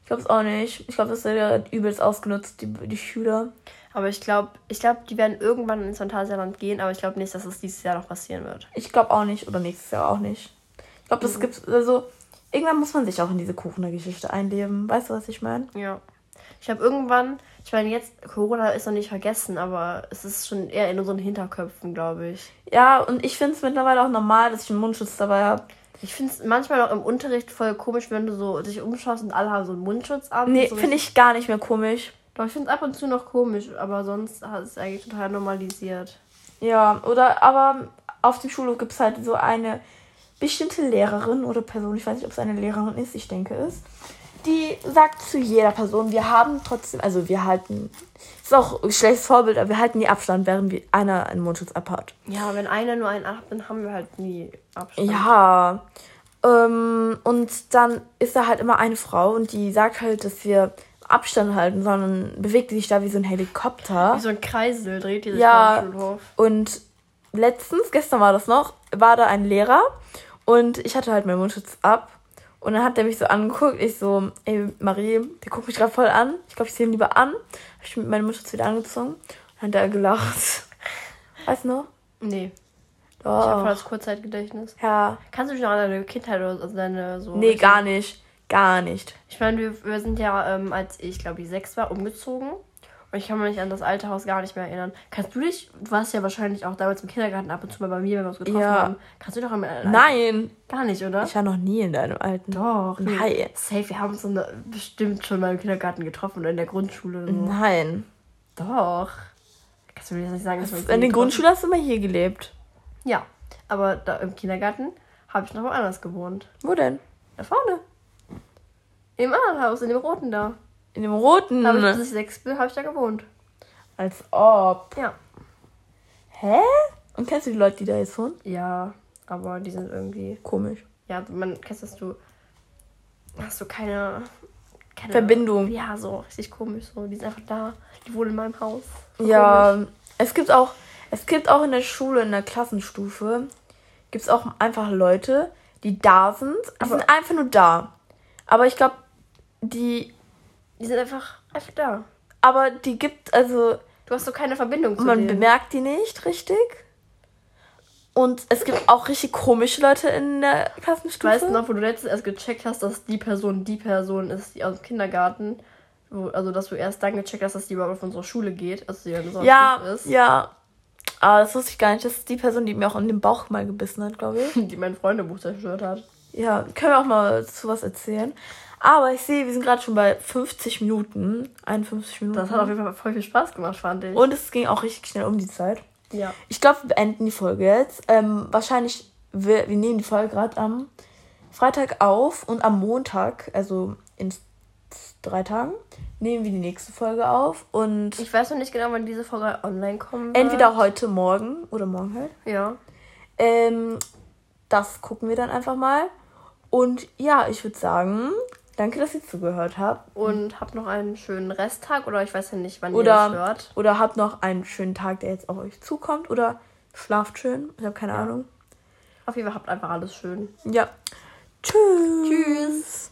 Ich glaube es auch nicht. Ich glaube, das wird übelst ausgenutzt, die, die Schüler. Aber ich glaube, ich glaube, die werden irgendwann ins Phantasialand gehen, aber ich glaube nicht, dass es dieses Jahr noch passieren wird. Ich glaube auch nicht. Oder nächstes Jahr auch nicht. Ich glaube, das gibt's. Also, irgendwann muss man sich auch in diese Kuchener-Geschichte einleben. Weißt du, was ich meine? Ja. Ich glaube, irgendwann, ich meine, jetzt, Corona ist noch nicht vergessen, aber es ist schon eher in unseren Hinterköpfen, glaube ich. Ja, und ich finde es mittlerweile auch normal, dass ich einen Mundschutz dabei habe. Ich finde es manchmal auch im Unterricht voll komisch, wenn du so dich umschaust und alle haben so einen Mundschutz an. Nee, so finde ich gar nicht mehr komisch. Doch, ich finde es ab und zu noch komisch, aber sonst hat es eigentlich total normalisiert. Ja, oder aber auf dem Schulhof gibt es halt so eine bestimmte Lehrerin oder Person, ich weiß nicht, ob es eine Lehrerin ist, ich denke es, die sagt zu jeder Person, wir haben trotzdem, also wir halten, ist auch ein schlechtes Vorbild, aber wir halten die Abstand, während wir einer einen Mundschutz abhat. Ja, wenn einer nur einen hat, dann haben wir halt nie Abstand. Ja, Ähm, und dann ist da halt immer eine Frau und die sagt halt, dass wir Abstand halten, sondern bewegt sich da wie so ein Helikopter. Wie so ein Kreisel dreht die sich Ja. Schulhof. Und letztens, gestern war das noch, war da ein Lehrer und ich hatte halt meinen Mundschutz ab. Und dann hat der mich so angeguckt. Ich so, ey Marie, der guckt mich gerade voll an. Ich glaube, ich sehe ihn lieber an. Hab ich meinen Mundschutz wieder angezogen. Dann hat er gelacht. *laughs* Weißt du noch? Nee. Ich habe voll das Kurzzeitgedächtnis. Ja. Kannst du dich noch an deine Kindheit oder deine so. Nee, gar nicht. Gar nicht. Ich meine, wir, wir sind ja, ähm, als ich glaube ich sechs war, umgezogen. Und ich kann mich an das alte Haus gar nicht mehr erinnern. Kannst du dich, du warst ja wahrscheinlich auch damals im Kindergarten ab und zu mal bei mir, wenn wir uns getroffen Ja. haben. Kannst du dich noch an Nein. Gar nicht, oder? Ich war noch nie in deinem alten. Doch. Nein. Safe, wir haben uns der, bestimmt schon mal im Kindergarten getroffen oder in der Grundschule oder so. Nein. Doch. Kannst du mir das nicht sagen? dass wir uns In der getroffen- Grundschule hast du immer hier gelebt. Ja. Aber da im Kindergarten habe ich noch woanders gewohnt. Wo denn? Da vorne. Im anderen Haus, in dem roten da. In dem roten. Da hab ich, bis ich sechs bin, habe ich da gewohnt. Als ob. Ja. Hä? Und kennst du die Leute, die da jetzt wohnen? Ja, aber die sind irgendwie. Komisch. Ja, man kennst das du. Hast du keine. keine Verbindung. Ja, so richtig komisch. So. Die sind einfach da. Die wohnen in meinem Haus. So Ja, es gibt auch, es gibt auch in der Schule, in der Klassenstufe, gibt es auch einfach Leute, die da sind. Die Aber- sind einfach nur da. Aber ich glaube, die, Die sind einfach, einfach da. aber die gibt, also Du hast so keine Verbindung zu man denen. bemerkt die nicht richtig. Und es gibt auch richtig komische Leute in der Klassenstufe. Weißt du noch, wo du letztens erst gecheckt hast, dass die Person die Person ist, die aus dem Kindergarten. Wo, also, dass du erst dann gecheckt hast, dass die überhaupt auf unsere Schule geht. Also, die unserer Ja, ist. ja. Aber das wusste ich gar nicht. Das ist die Person, die mir auch in den Bauch mal gebissen hat, glaube ich. *laughs* Die mein Freundebuch zerstört hat. Ja, können wir auch mal zu was erzählen. Aber ich sehe, wir sind gerade schon bei 50 Minuten. 51 Minuten. Das hat auf jeden Fall voll viel Spaß gemacht, fand ich. Und es ging auch richtig schnell um die Zeit. ja. Ich glaube, wir beenden die Folge jetzt. Ähm, wahrscheinlich, wir, wir nehmen die Folge gerade am Freitag auf und am Montag, also in drei Tagen, nehmen wir die nächste Folge auf. Und Ich weiß noch nicht genau, wann diese Folge online wird. entweder heute, morgen oder morgen halt. Ja. Ähm, das gucken wir dann einfach mal. Und ja, ich würde sagen, danke, dass ihr zugehört habt. Und habt noch einen schönen Resttag oder ich weiß ja nicht, wann ihr Oder, das hört. oder habt noch einen schönen Tag, der jetzt auf euch zukommt. Oder schlaft schön. Ich habe keine Ahnung. Auf jeden Fall habt einfach alles schön. Ja. Tschüss. Tschüss.